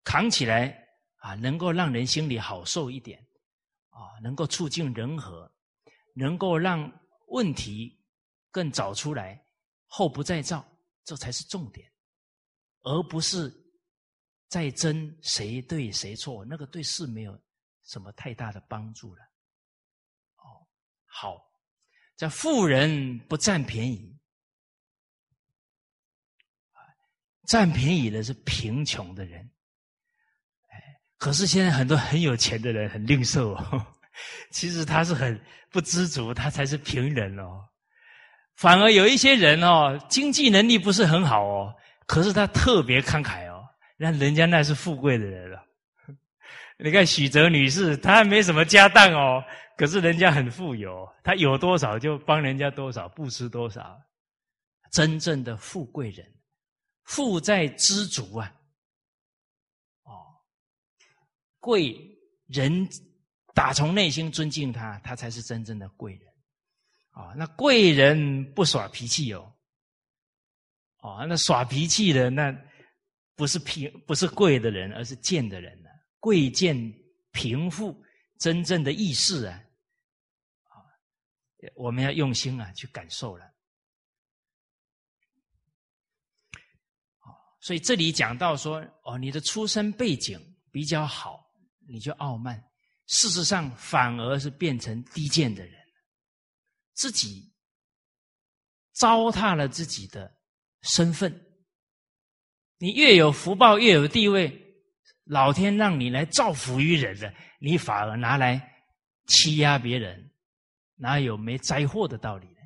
扛起来啊，能够让人心里好受一点啊，能够促进人和，能够让问题更早出来，后不再造，这才是重点，而不是。在争谁对谁错，那个对事没有什么太大的帮助了。哦，好，叫富人不占便宜，占便宜的是贫穷的人。哎，可是现在很多很有钱的人很吝啬哦，其实他是很不知足，他才是贫人哦。反而有一些人哦，经济能力不是很好哦，可是他特别慷慨。那人家那是富贵的人了。你看许哲女士，她没什么家当哦，可是人家很富有，她有多少就帮人家多少，不吃多少。真正的富贵人，富在知足啊！哦，贵人打从内心尊敬他，他才是真正的贵人。啊，那贵人不耍脾气哦。哦，那耍脾气的那。不是贫，不是贵的人，而是贱的人呢。贵贱贫富，真正的意识啊，啊，我们要用心啊去感受了。所以这里讲到说，哦，你的出身背景比较好，你就傲慢。事实上，反而是变成低贱的人，自己糟蹋了自己的身份。你越有福报，越有地位，老天让你来造福于人的，你反而拿来欺压别人，哪有没灾祸的道理呢？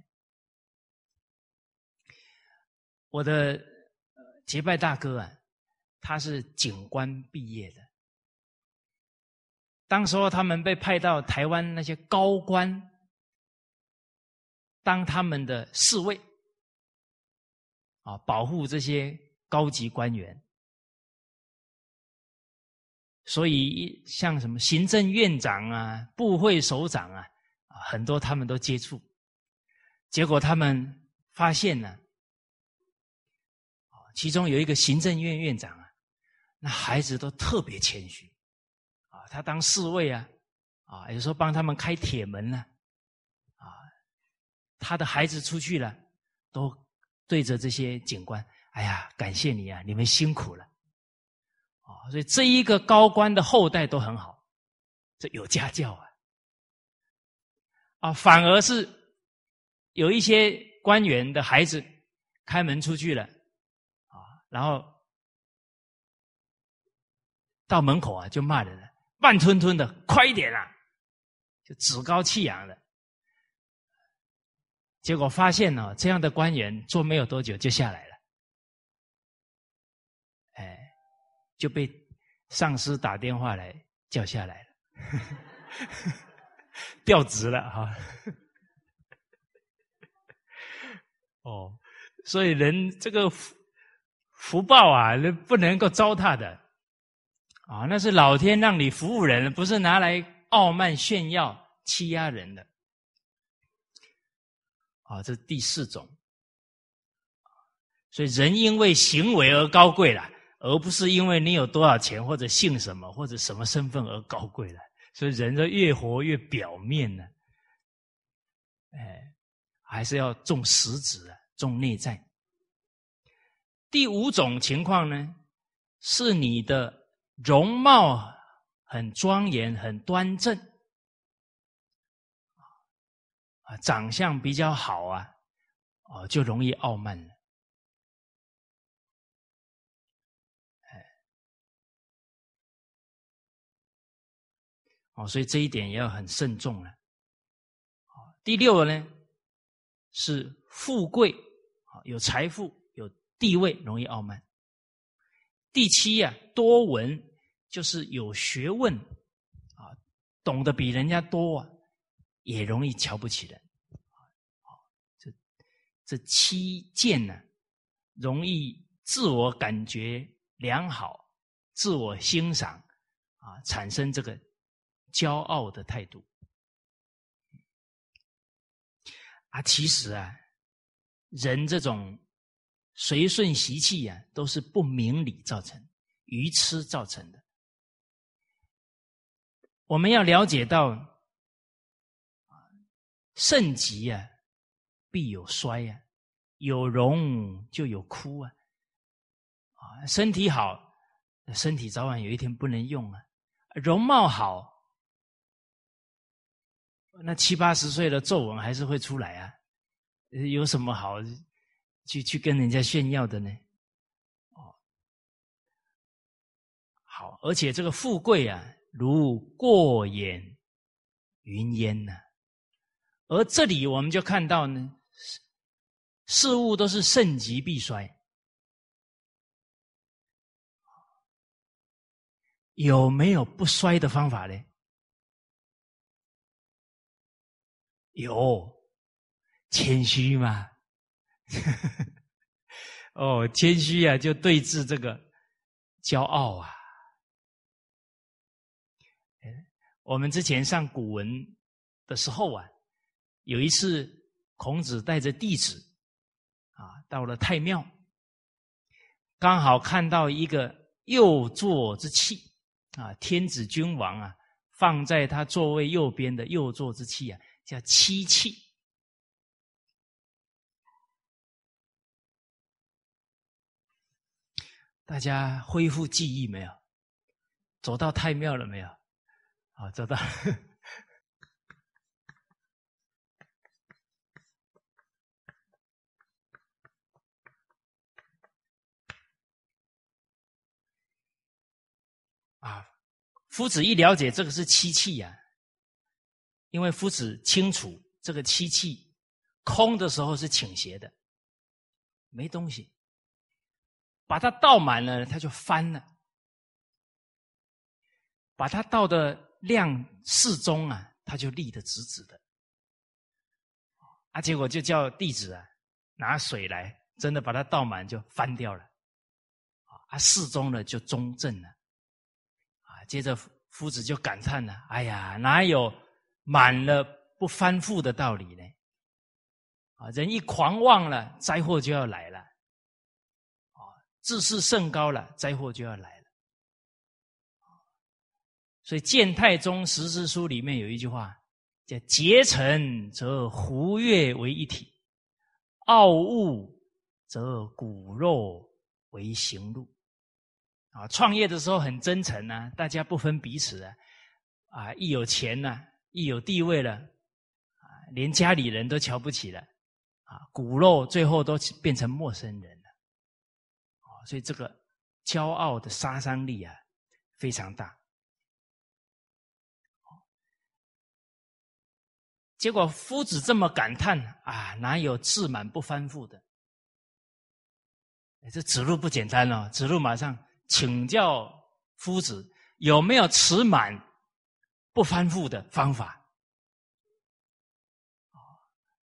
我的结拜大哥啊，他是警官毕业的，当时候他们被派到台湾那些高官当他们的侍卫，啊，保护这些。高级官员，所以像什么行政院长啊、部会首长啊，很多他们都接触。结果他们发现呢，其中有一个行政院院长啊，那孩子都特别谦虚，啊，他当侍卫啊，啊，有时候帮他们开铁门呢，啊，他的孩子出去了，都对着这些警官，哎呀，感谢你啊，你们辛苦了，啊，所以这一个高官的后代都很好，这有家教啊，啊，反而是。有一些官员的孩子开门出去了，啊，然后到门口啊就骂人了，慢吞吞的，快一点啊，就趾高气扬的。结果发现呢，这样的官员做没有多久就下来了，哎，就被上司打电话来叫下来了，调职了哈。哦，所以人这个福福报啊，那不能够糟蹋的啊，那是老天让你服务人，不是拿来傲慢炫耀、欺压人的。啊，这是第四种。所以人因为行为而高贵了，而不是因为你有多少钱或者姓什么或者什么身份而高贵了。所以人就越活越表面呢，哎。还是要重实质啊，重内在。第五种情况呢，是你的容貌很庄严、很端正，啊，长相比较好啊，哦，就容易傲慢了。哎，哦，所以这一点也要很慎重了。第六个呢？是富贵啊，有财富、有地位，容易傲慢。第七呀，多闻就是有学问啊，懂得比人家多，啊，也容易瞧不起人。啊，这这七件呢，容易自我感觉良好、自我欣赏啊，产生这个骄傲的态度。啊，其实啊，人这种随顺习气呀，都是不明理造成、愚痴造成的。我们要了解到，盛极啊，必有衰呀，有荣就有枯啊。啊，身体好，身体早晚有一天不能用啊；容貌好。那七八十岁的皱纹还是会出来啊，有什么好去去跟人家炫耀的呢？哦，好，而且这个富贵啊，如过眼云烟呐。而这里我们就看到呢，事物都是盛极必衰，有没有不衰的方法呢？有谦虚嘛？哦，谦虚啊，就对峙这个骄傲啊。我们之前上古文的时候啊，有一次孔子带着弟子啊到了太庙，刚好看到一个右座之器啊，天子君王啊放在他座位右边的右座之器啊。叫漆器，大家恢复记忆没有？走到太庙了没有？啊，走到啊！夫子一了解这个是漆器呀。因为夫子清楚，这个漆器空的时候是倾斜的，没东西，把它倒满了，它就翻了；把它倒的量适中啊，它就立得直直的。啊，结果就叫弟子啊拿水来，真的把它倒满就翻掉了。啊，适中了就中正了。啊，接着夫子就感叹了：“哎呀，哪有满了不翻覆的道理呢？啊，人一狂妄了，灾祸就要来了；啊，自视甚高了，灾祸就要来了。所以《建太宗十事书》里面有一句话叫‘结成则胡越为一体，傲物则骨肉为行路’。”啊，创业的时候很真诚啊，大家不分彼此啊，啊，一有钱呢，一有地位了，啊，连家里人都瞧不起了，啊，骨肉最后都变成陌生人了，啊，所以这个骄傲的杀伤力啊非常大。结果夫子这么感叹啊，哪有自满不翻覆的？这子路不简单哦，子路马上。请教夫子有没有持满不翻覆的方法？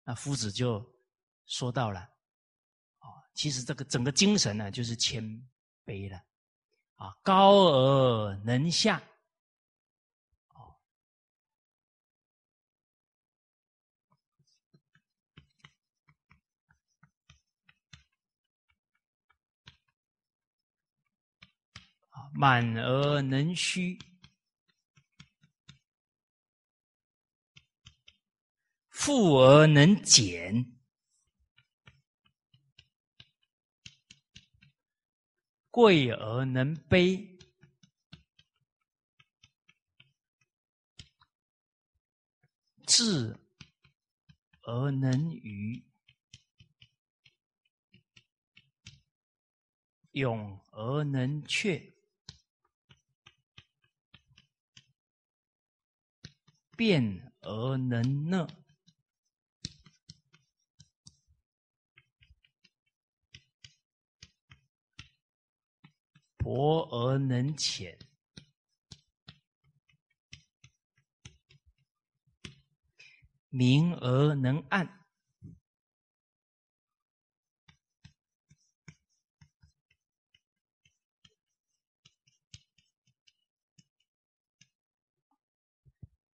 那夫子就说到了，啊，其实这个整个精神呢，就是谦卑了，啊，高而能下。满而能虚，富而能减，贵而能卑，智而能愚，勇而能却。变而能乐，薄而能浅，明而能暗。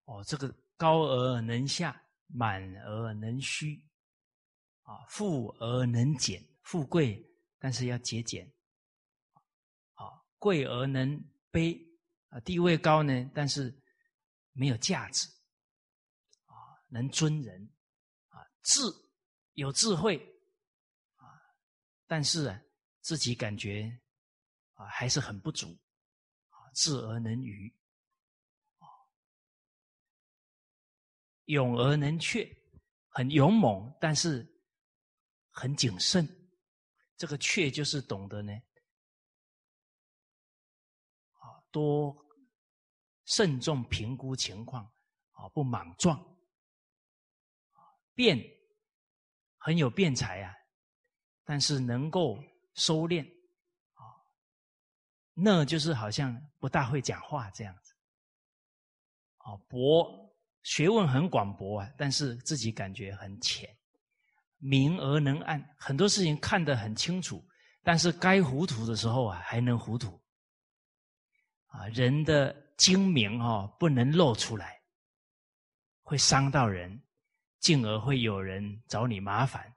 哦，这个高而能下，满而能虚，啊，富而能俭，富贵但是要节俭，贵而能卑，啊，地位高呢，但是没有价值，啊，能尊人，啊，智有智慧，啊，但是啊，自己感觉啊还是很不足，啊，智而能愚。勇而能却，很勇猛，但是很谨慎。这个却就是懂得呢，多慎重评估情况，啊，不莽撞。辩很有辩才啊，但是能够收敛。啊，那就是好像不大会讲话这样子。啊，博。学问很广博啊，但是自己感觉很浅。明而能暗，很多事情看得很清楚，但是该糊涂的时候啊，还能糊涂。啊，人的精明哦，不能露出来，会伤到人，进而会有人找你麻烦。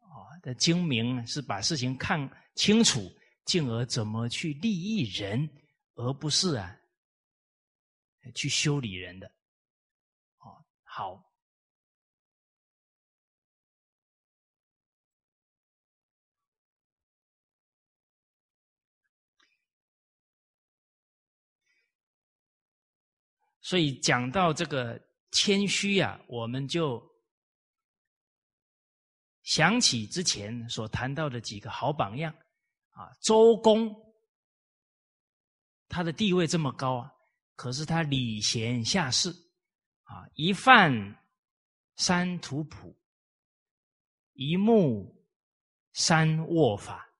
哦，的精明是把事情看清楚，进而怎么去利益人，而不是啊。去修理人的，哦，好。所以讲到这个谦虚呀，我们就想起之前所谈到的几个好榜样啊，周公，他的地位这么高啊。可是他礼贤下士，啊，一饭三图谱，一木三握法，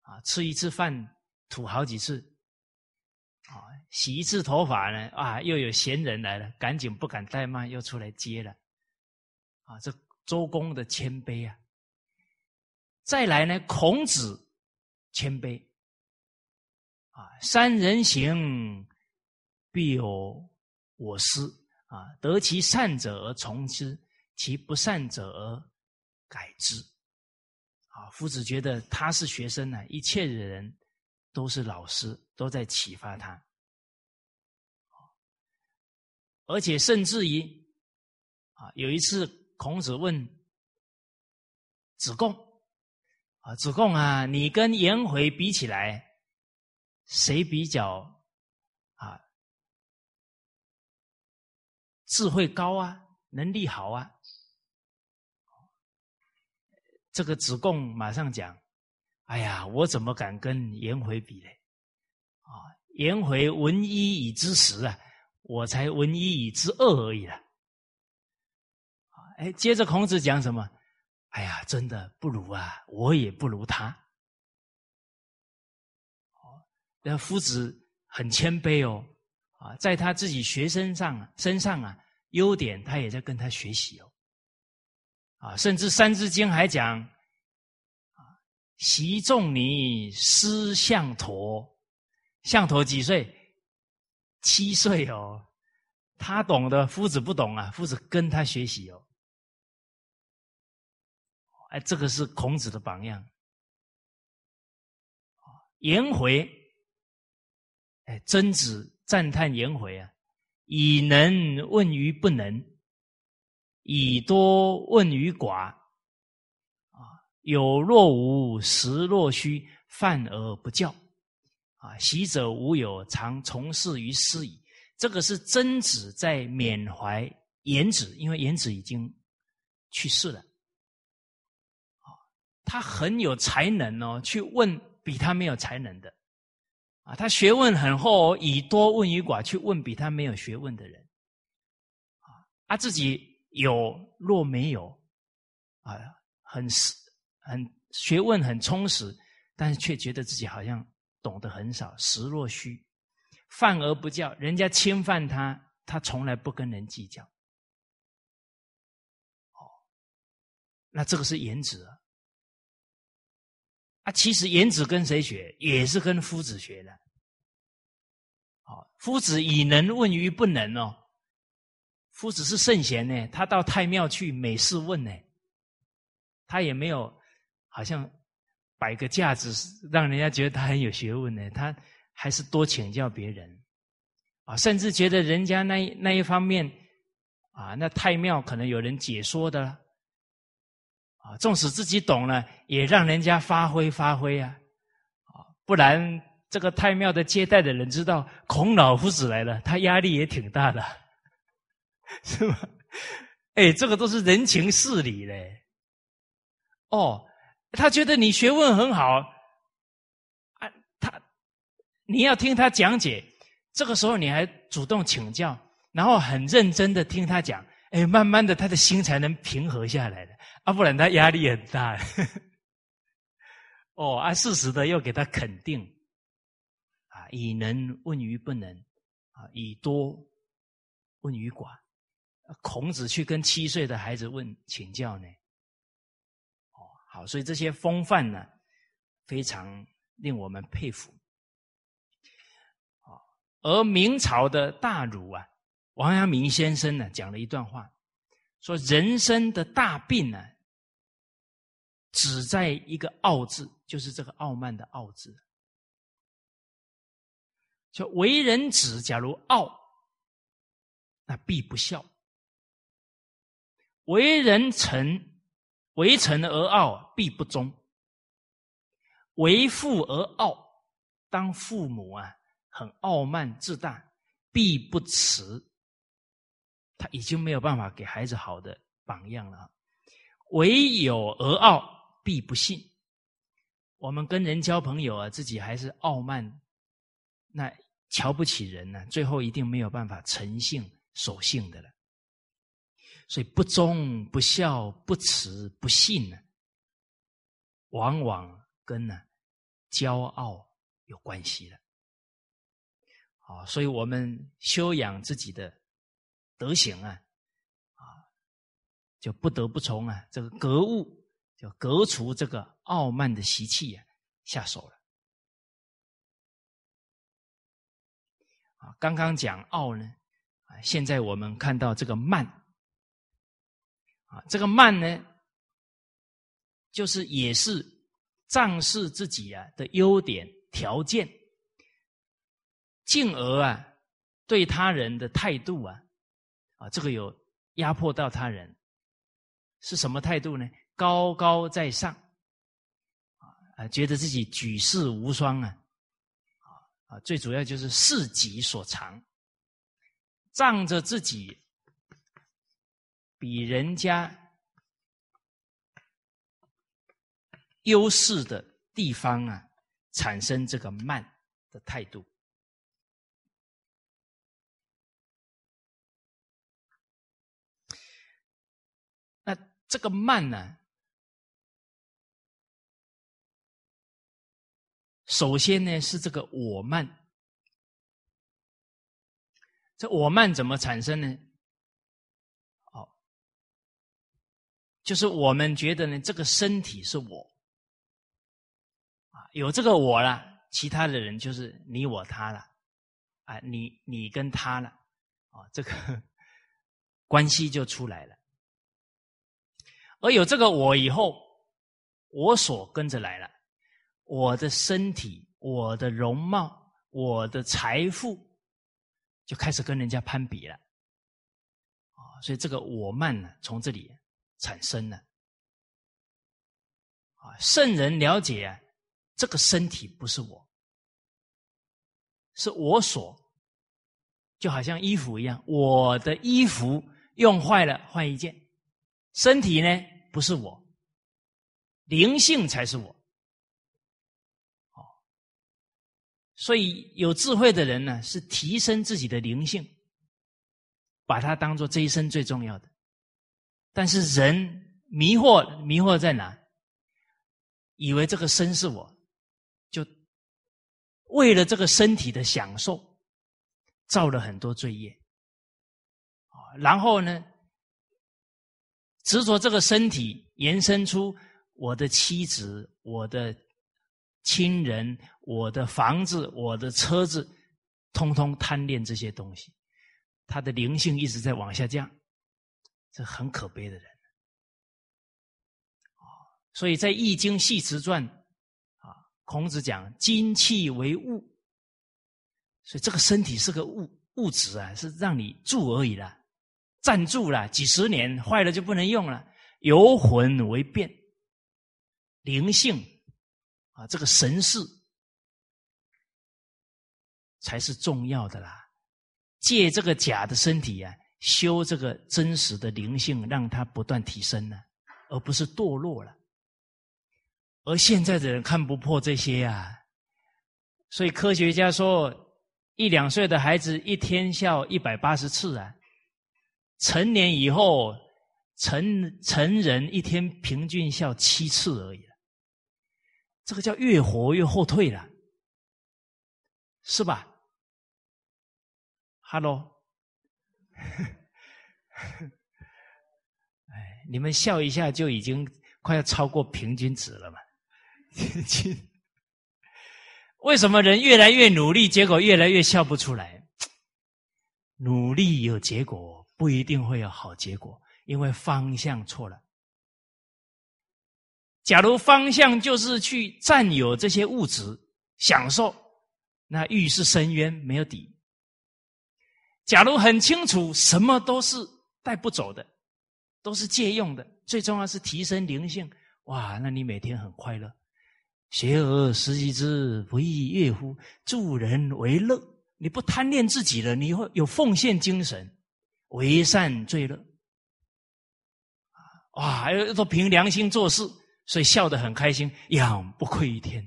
啊，吃一次饭吐好几次，洗一次头发呢，啊，又有闲人来了，赶紧不敢怠慢，又出来接了，啊，这周公的谦卑啊，再来呢，孔子谦卑，啊，三人行，必有我师啊，得其善者而从之，其不善者而改之。啊，夫子觉得他是学生呢，一切的人都是老师，都在启发他。而且甚至于，啊，有一次孔子问子贡，啊，子贡啊，你跟颜回比起来，谁比较啊智慧高啊，能力好啊？这个子贡马上讲：“哎呀，我怎么敢跟颜回比呢？啊，颜回闻一以知十啊。”我才闻一以知二而已了，哎，接着孔子讲什么？哎呀，真的不如啊，我也不如他。那夫子很谦卑哦，啊，在他自己学生上身上啊，优点他也在跟他学习哦，啊，甚至《三字经》还讲，啊，习仲尼师向陀，向陀几岁？七岁哦，他懂的，夫子不懂啊。夫子跟他学习哦。哎，这个是孔子的榜样。颜回，哎，曾子赞叹颜回啊，以能问于不能，以多问于寡，啊，有若无，实若虚，犯而不教。啊，习者无有，常从事于师矣。这个是曾子在缅怀颜子，因为颜子已经去世了。他很有才能哦，去问比他没有才能的。啊，他学问很厚，以多问于寡，去问比他没有学问的人。啊，他自己有若没有，啊，很很学问很充实，但是却觉得自己好像。懂得很少，实若虚，犯而不教，人家侵犯他，他从来不跟人计较。哦，那这个是颜子啊。啊，其实颜子跟谁学？也是跟夫子学的。哦，夫子以能问于不能哦。夫子是圣贤呢，他到太庙去每事问呢，他也没有好像。摆个架子，让人家觉得他很有学问呢。他还是多请教别人，啊，甚至觉得人家那那一方面，啊，那太庙可能有人解说的，啊，纵使自己懂了，也让人家发挥发挥啊，啊，不然这个太庙的接待的人知道孔老夫子来了，他压力也挺大的，是吗？哎，这个都是人情事理嘞，哦。他觉得你学问很好，啊，他你要听他讲解，这个时候你还主动请教，然后很认真的听他讲，哎，慢慢的他的心才能平和下来的，啊，不然他压力很大。哦，啊，适时的要给他肯定，啊，以能问于不能，啊，以多问于寡，孔子去跟七岁的孩子问请教呢。好，所以这些风范呢，非常令我们佩服。而明朝的大儒啊，王阳明先生呢，讲了一段话，说人生的大病呢，只在一个“傲”字，就是这个傲慢的“傲”字。就为人子，假如傲，那必不孝；为人臣。为臣而傲，必不忠；为父而傲，当父母啊，很傲慢自大，必不慈。他已经没有办法给孩子好的榜样了。唯有而傲，必不信。我们跟人交朋友啊，自己还是傲慢，那瞧不起人呢，最后一定没有办法诚信守信的了。所以不忠不孝不慈不信呢，往往跟呢骄傲有关系了。啊，所以我们修养自己的德行啊，啊，就不得不从啊这个格物，就革除这个傲慢的习气啊下手了。啊，刚刚讲傲呢，啊，现在我们看到这个慢，啊，这个慢呢，就是也是仗势自己啊的优点条件，进而啊对他人的态度啊，啊，这个有压迫到他人，是什么态度呢？高高在上，啊，觉得自己举世无双啊。啊，最主要就是事己所长，仗着自己比人家优势的地方啊，产生这个慢的态度。那这个慢呢？首先呢，是这个我慢。这我慢怎么产生呢？就是我们觉得呢，这个身体是我啊，有这个我了，其他的人就是你我他了，啊，你你跟他了，啊，这个 关系就出来了。而有这个我以后，我所跟着来了。我的身体、我的容貌、我的财富，就开始跟人家攀比了，啊！所以这个我慢呢，从这里产生了。啊，圣人了解啊，这个身体不是我，是我所，就好像衣服一样，我的衣服用坏了换一件，身体呢不是我，灵性才是我。所以，有智慧的人呢，是提升自己的灵性，把它当做这一生最重要的。但是，人迷惑，迷惑在哪？以为这个身是我，就为了这个身体的享受，造了很多罪业。然后呢，执着这个身体，延伸出我的妻子，我的。亲人，我的房子，我的车子，通通贪恋这些东西，他的灵性一直在往下降，这很可悲的人。所以在《易经系辞传》啊，孔子讲“精气为物”，所以这个身体是个物物质啊，是让你住而已啦，暂住了几十年，坏了就不能用了。有魂为变，灵性。啊，这个神事才是重要的啦！借这个假的身体啊，修这个真实的灵性，让它不断提升呢，而不是堕落了。而现在的人看不破这些啊，所以科学家说，一两岁的孩子一天笑一百八十次啊，成年以后，成成人一天平均笑七次而已。这个叫越活越后退了，是吧？Hello，哎，你们笑一下就已经快要超过平均值了嘛？为什么人越来越努力，结果越来越笑不出来？努力有结果，不一定会有好结果，因为方向错了。假如方向就是去占有这些物质享受，那欲是深渊，没有底。假如很清楚什么都是带不走的，都是借用的，最重要是提升灵性。哇，那你每天很快乐。学而时习之，不亦说乎？助人为乐，你不贪恋自己了，你会有奉献精神，为善最乐。哇，又都凭良心做事。所以笑得很开心，仰不愧于天，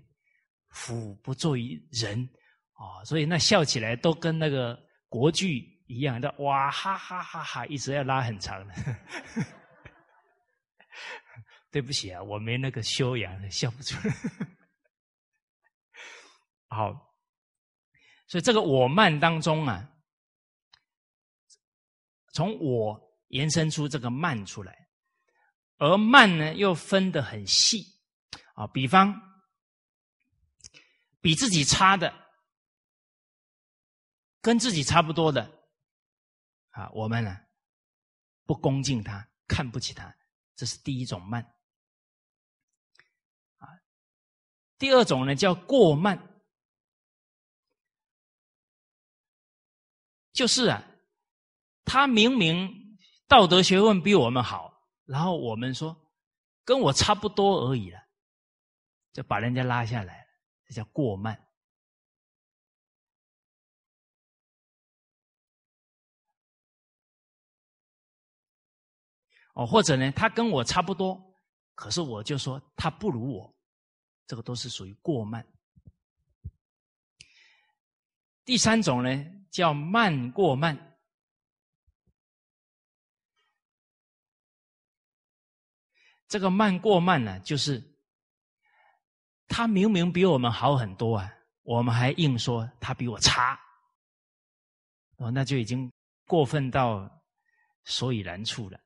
俯不作于人，啊！所以那笑起来都跟那个国剧一样的，哇哈哈哈哈，一直要拉很长的。对不起啊，我没那个修养，笑不出来。好，所以这个我慢当中啊，从我延伸出这个慢出来。而慢呢，又分得很细啊。比方，比自己差的，跟自己差不多的啊，我们呢不恭敬他，看不起他，这是第一种慢。啊，第二种呢叫过慢，就是啊，他明明道德学问比我们好，然后我们说跟我差不多而已了，就把人家拉下来了，这叫过慢。哦，或者呢，他跟我差不多，可是我就说他不如我，这个都是属于过慢。第三种呢，叫慢过慢。这个慢过慢呢，就是他明明比我们好很多啊，我们还硬说他比我差，哦，那就已经过分到所以然处了。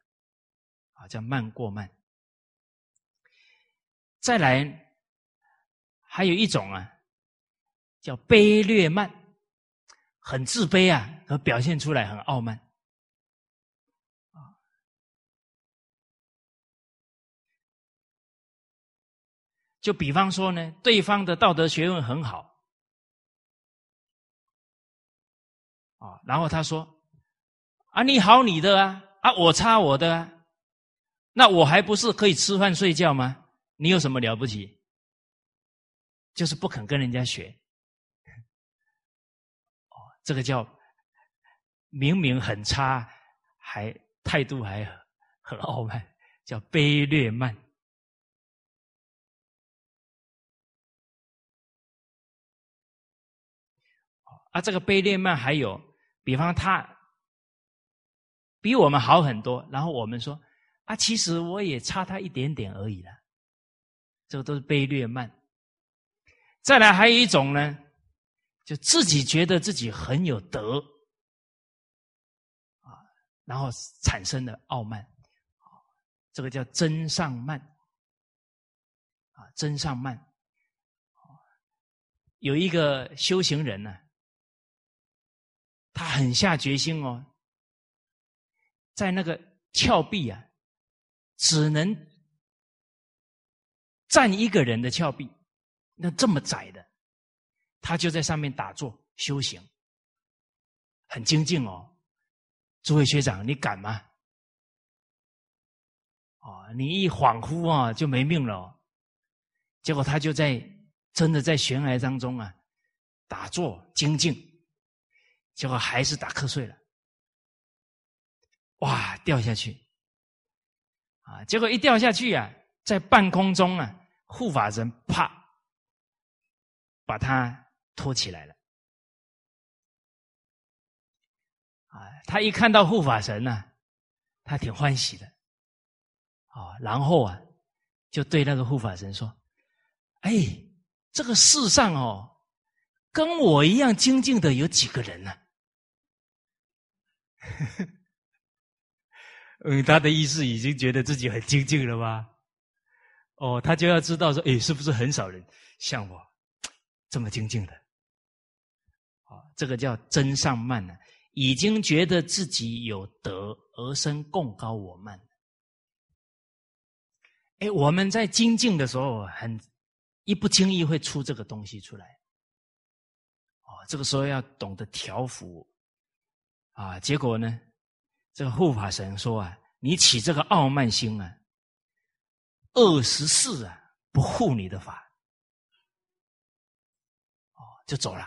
啊，叫慢过慢。再来，还有一种啊，叫卑劣慢，很自卑啊，和表现出来很傲慢。就比方说呢，对方的道德学问很好，啊，然后他说：“啊，你好你的啊，啊，我差我的啊。”那我还不是可以吃饭睡觉吗？你有什么了不起？就是不肯跟人家学。哦，这个叫明明很差，还态度还很傲慢，叫卑劣慢。啊，这个卑劣慢还有，比方他比我们好很多，然后我们说。啊，其实我也差他一点点而已了，这个都是卑劣慢。再来还有一种呢，就自己觉得自己很有德，啊，然后产生的傲慢，这个叫真上慢，啊，真上慢。有一个修行人呢，他很下决心哦，在那个峭壁啊。只能站一个人的峭壁，那这么窄的，他就在上面打坐修行，很精进哦。诸位学长，你敢吗？哦，你一恍惚啊，就没命了。结果他就在真的在悬崖当中啊，打坐精进，结果还是打瞌睡了，哇，掉下去。啊！结果一掉下去啊，在半空中啊，护法神啪把他托起来了。啊，他一看到护法神呢，他挺欢喜的。啊，然后啊，就对那个护法神说：“哎，这个世上哦，跟我一样精进的有几个人呢？” 嗯，他的意思已经觉得自己很精进了吧？哦，他就要知道说，哎，是不是很少人像我 这么精进的？啊，这个叫真上慢呢，已经觉得自己有德而生共高我慢。哎，我们在精进的时候，很一不经意会出这个东西出来。哦，这个时候要懂得调伏。啊，结果呢？这个护法神说啊，你起这个傲慢心啊，二十四啊不护你的法，哦，就走了。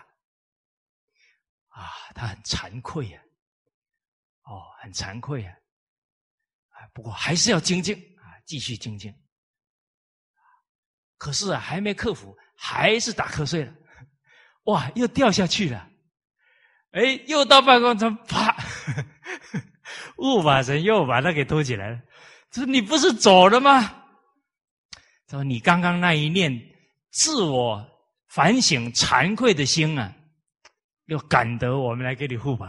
啊，他很惭愧呀，哦，很惭愧啊，啊，不过还是要精进啊，继续精进。可是啊，还没克服，还是打瞌睡了，哇，又掉下去了，哎，又到半空中，啪。护法神又把他给托起来了，说：“你不是走了吗？”他说：“你刚刚那一念自我反省、惭愧的心啊，又感得我们来给你护法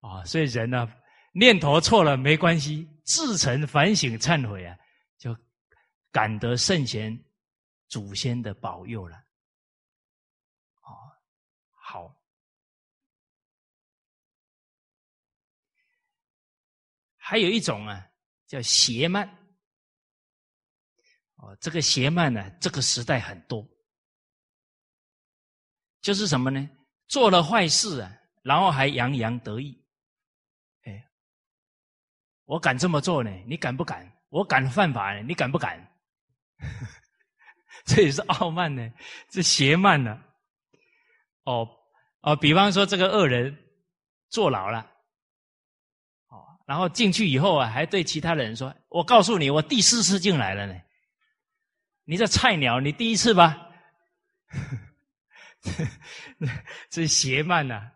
啊！所以人呢，念头错了没关系，自诚反省、忏悔啊，就感得圣贤祖先的保佑了。哦，好。还有一种啊，叫邪慢。哦，这个邪慢呢，这个时代很多，就是什么呢？做了坏事啊，然后还洋洋得意。哎，我敢这么做呢，你敢不敢？我敢犯法呢，你敢不敢？这也是傲慢呢，这邪慢呢。哦哦，比方说这个恶人坐牢了，然后进去以后啊，还对其他人说：“我告诉你，我第四次进来了呢。”你这菜鸟，你第一次吧？这邪慢呐！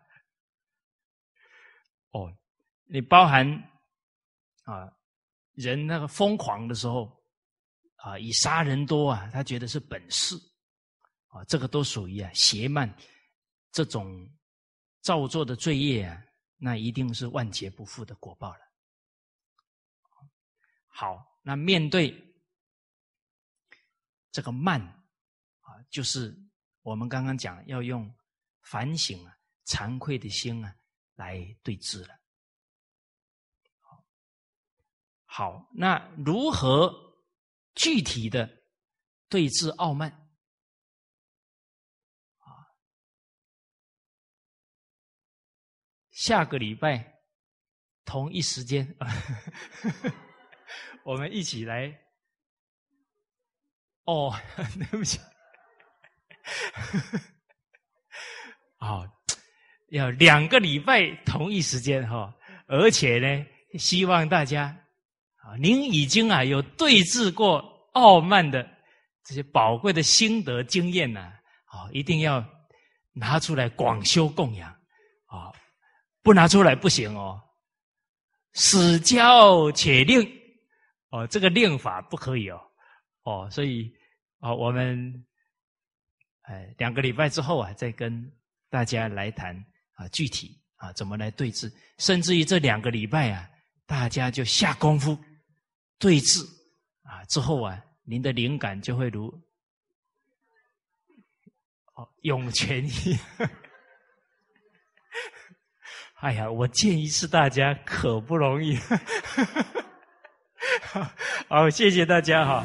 哦，你包含啊，人那个疯狂的时候啊，以杀人多啊，他觉得是本事啊，这个都属于啊邪慢这种造作的罪业啊，那一定是万劫不复的果报了。好，那面对。这个慢啊，就是我们刚刚讲要用反省啊、惭愧的心啊来对治了。好，那如何具体的对治傲慢下个礼拜同一时间，我们一起来。哦，对不起，好，要两个礼拜同一时间哈，而且呢，希望大家啊，您已经啊有对峙过傲慢的这些宝贵的心得经验呢，啊，一定要拿出来广修供养啊，不拿出来不行哦，死教且令哦，这个令法不可以哦。哦，所以啊，我们哎两个礼拜之后啊，再跟大家来谈啊，具体啊怎么来对峙，甚至于这两个礼拜啊，大家就下功夫对峙啊，之后啊，您的灵感就会如哦涌泉一样。哎呀，我见一次大家可不容易。好，谢谢大家哈。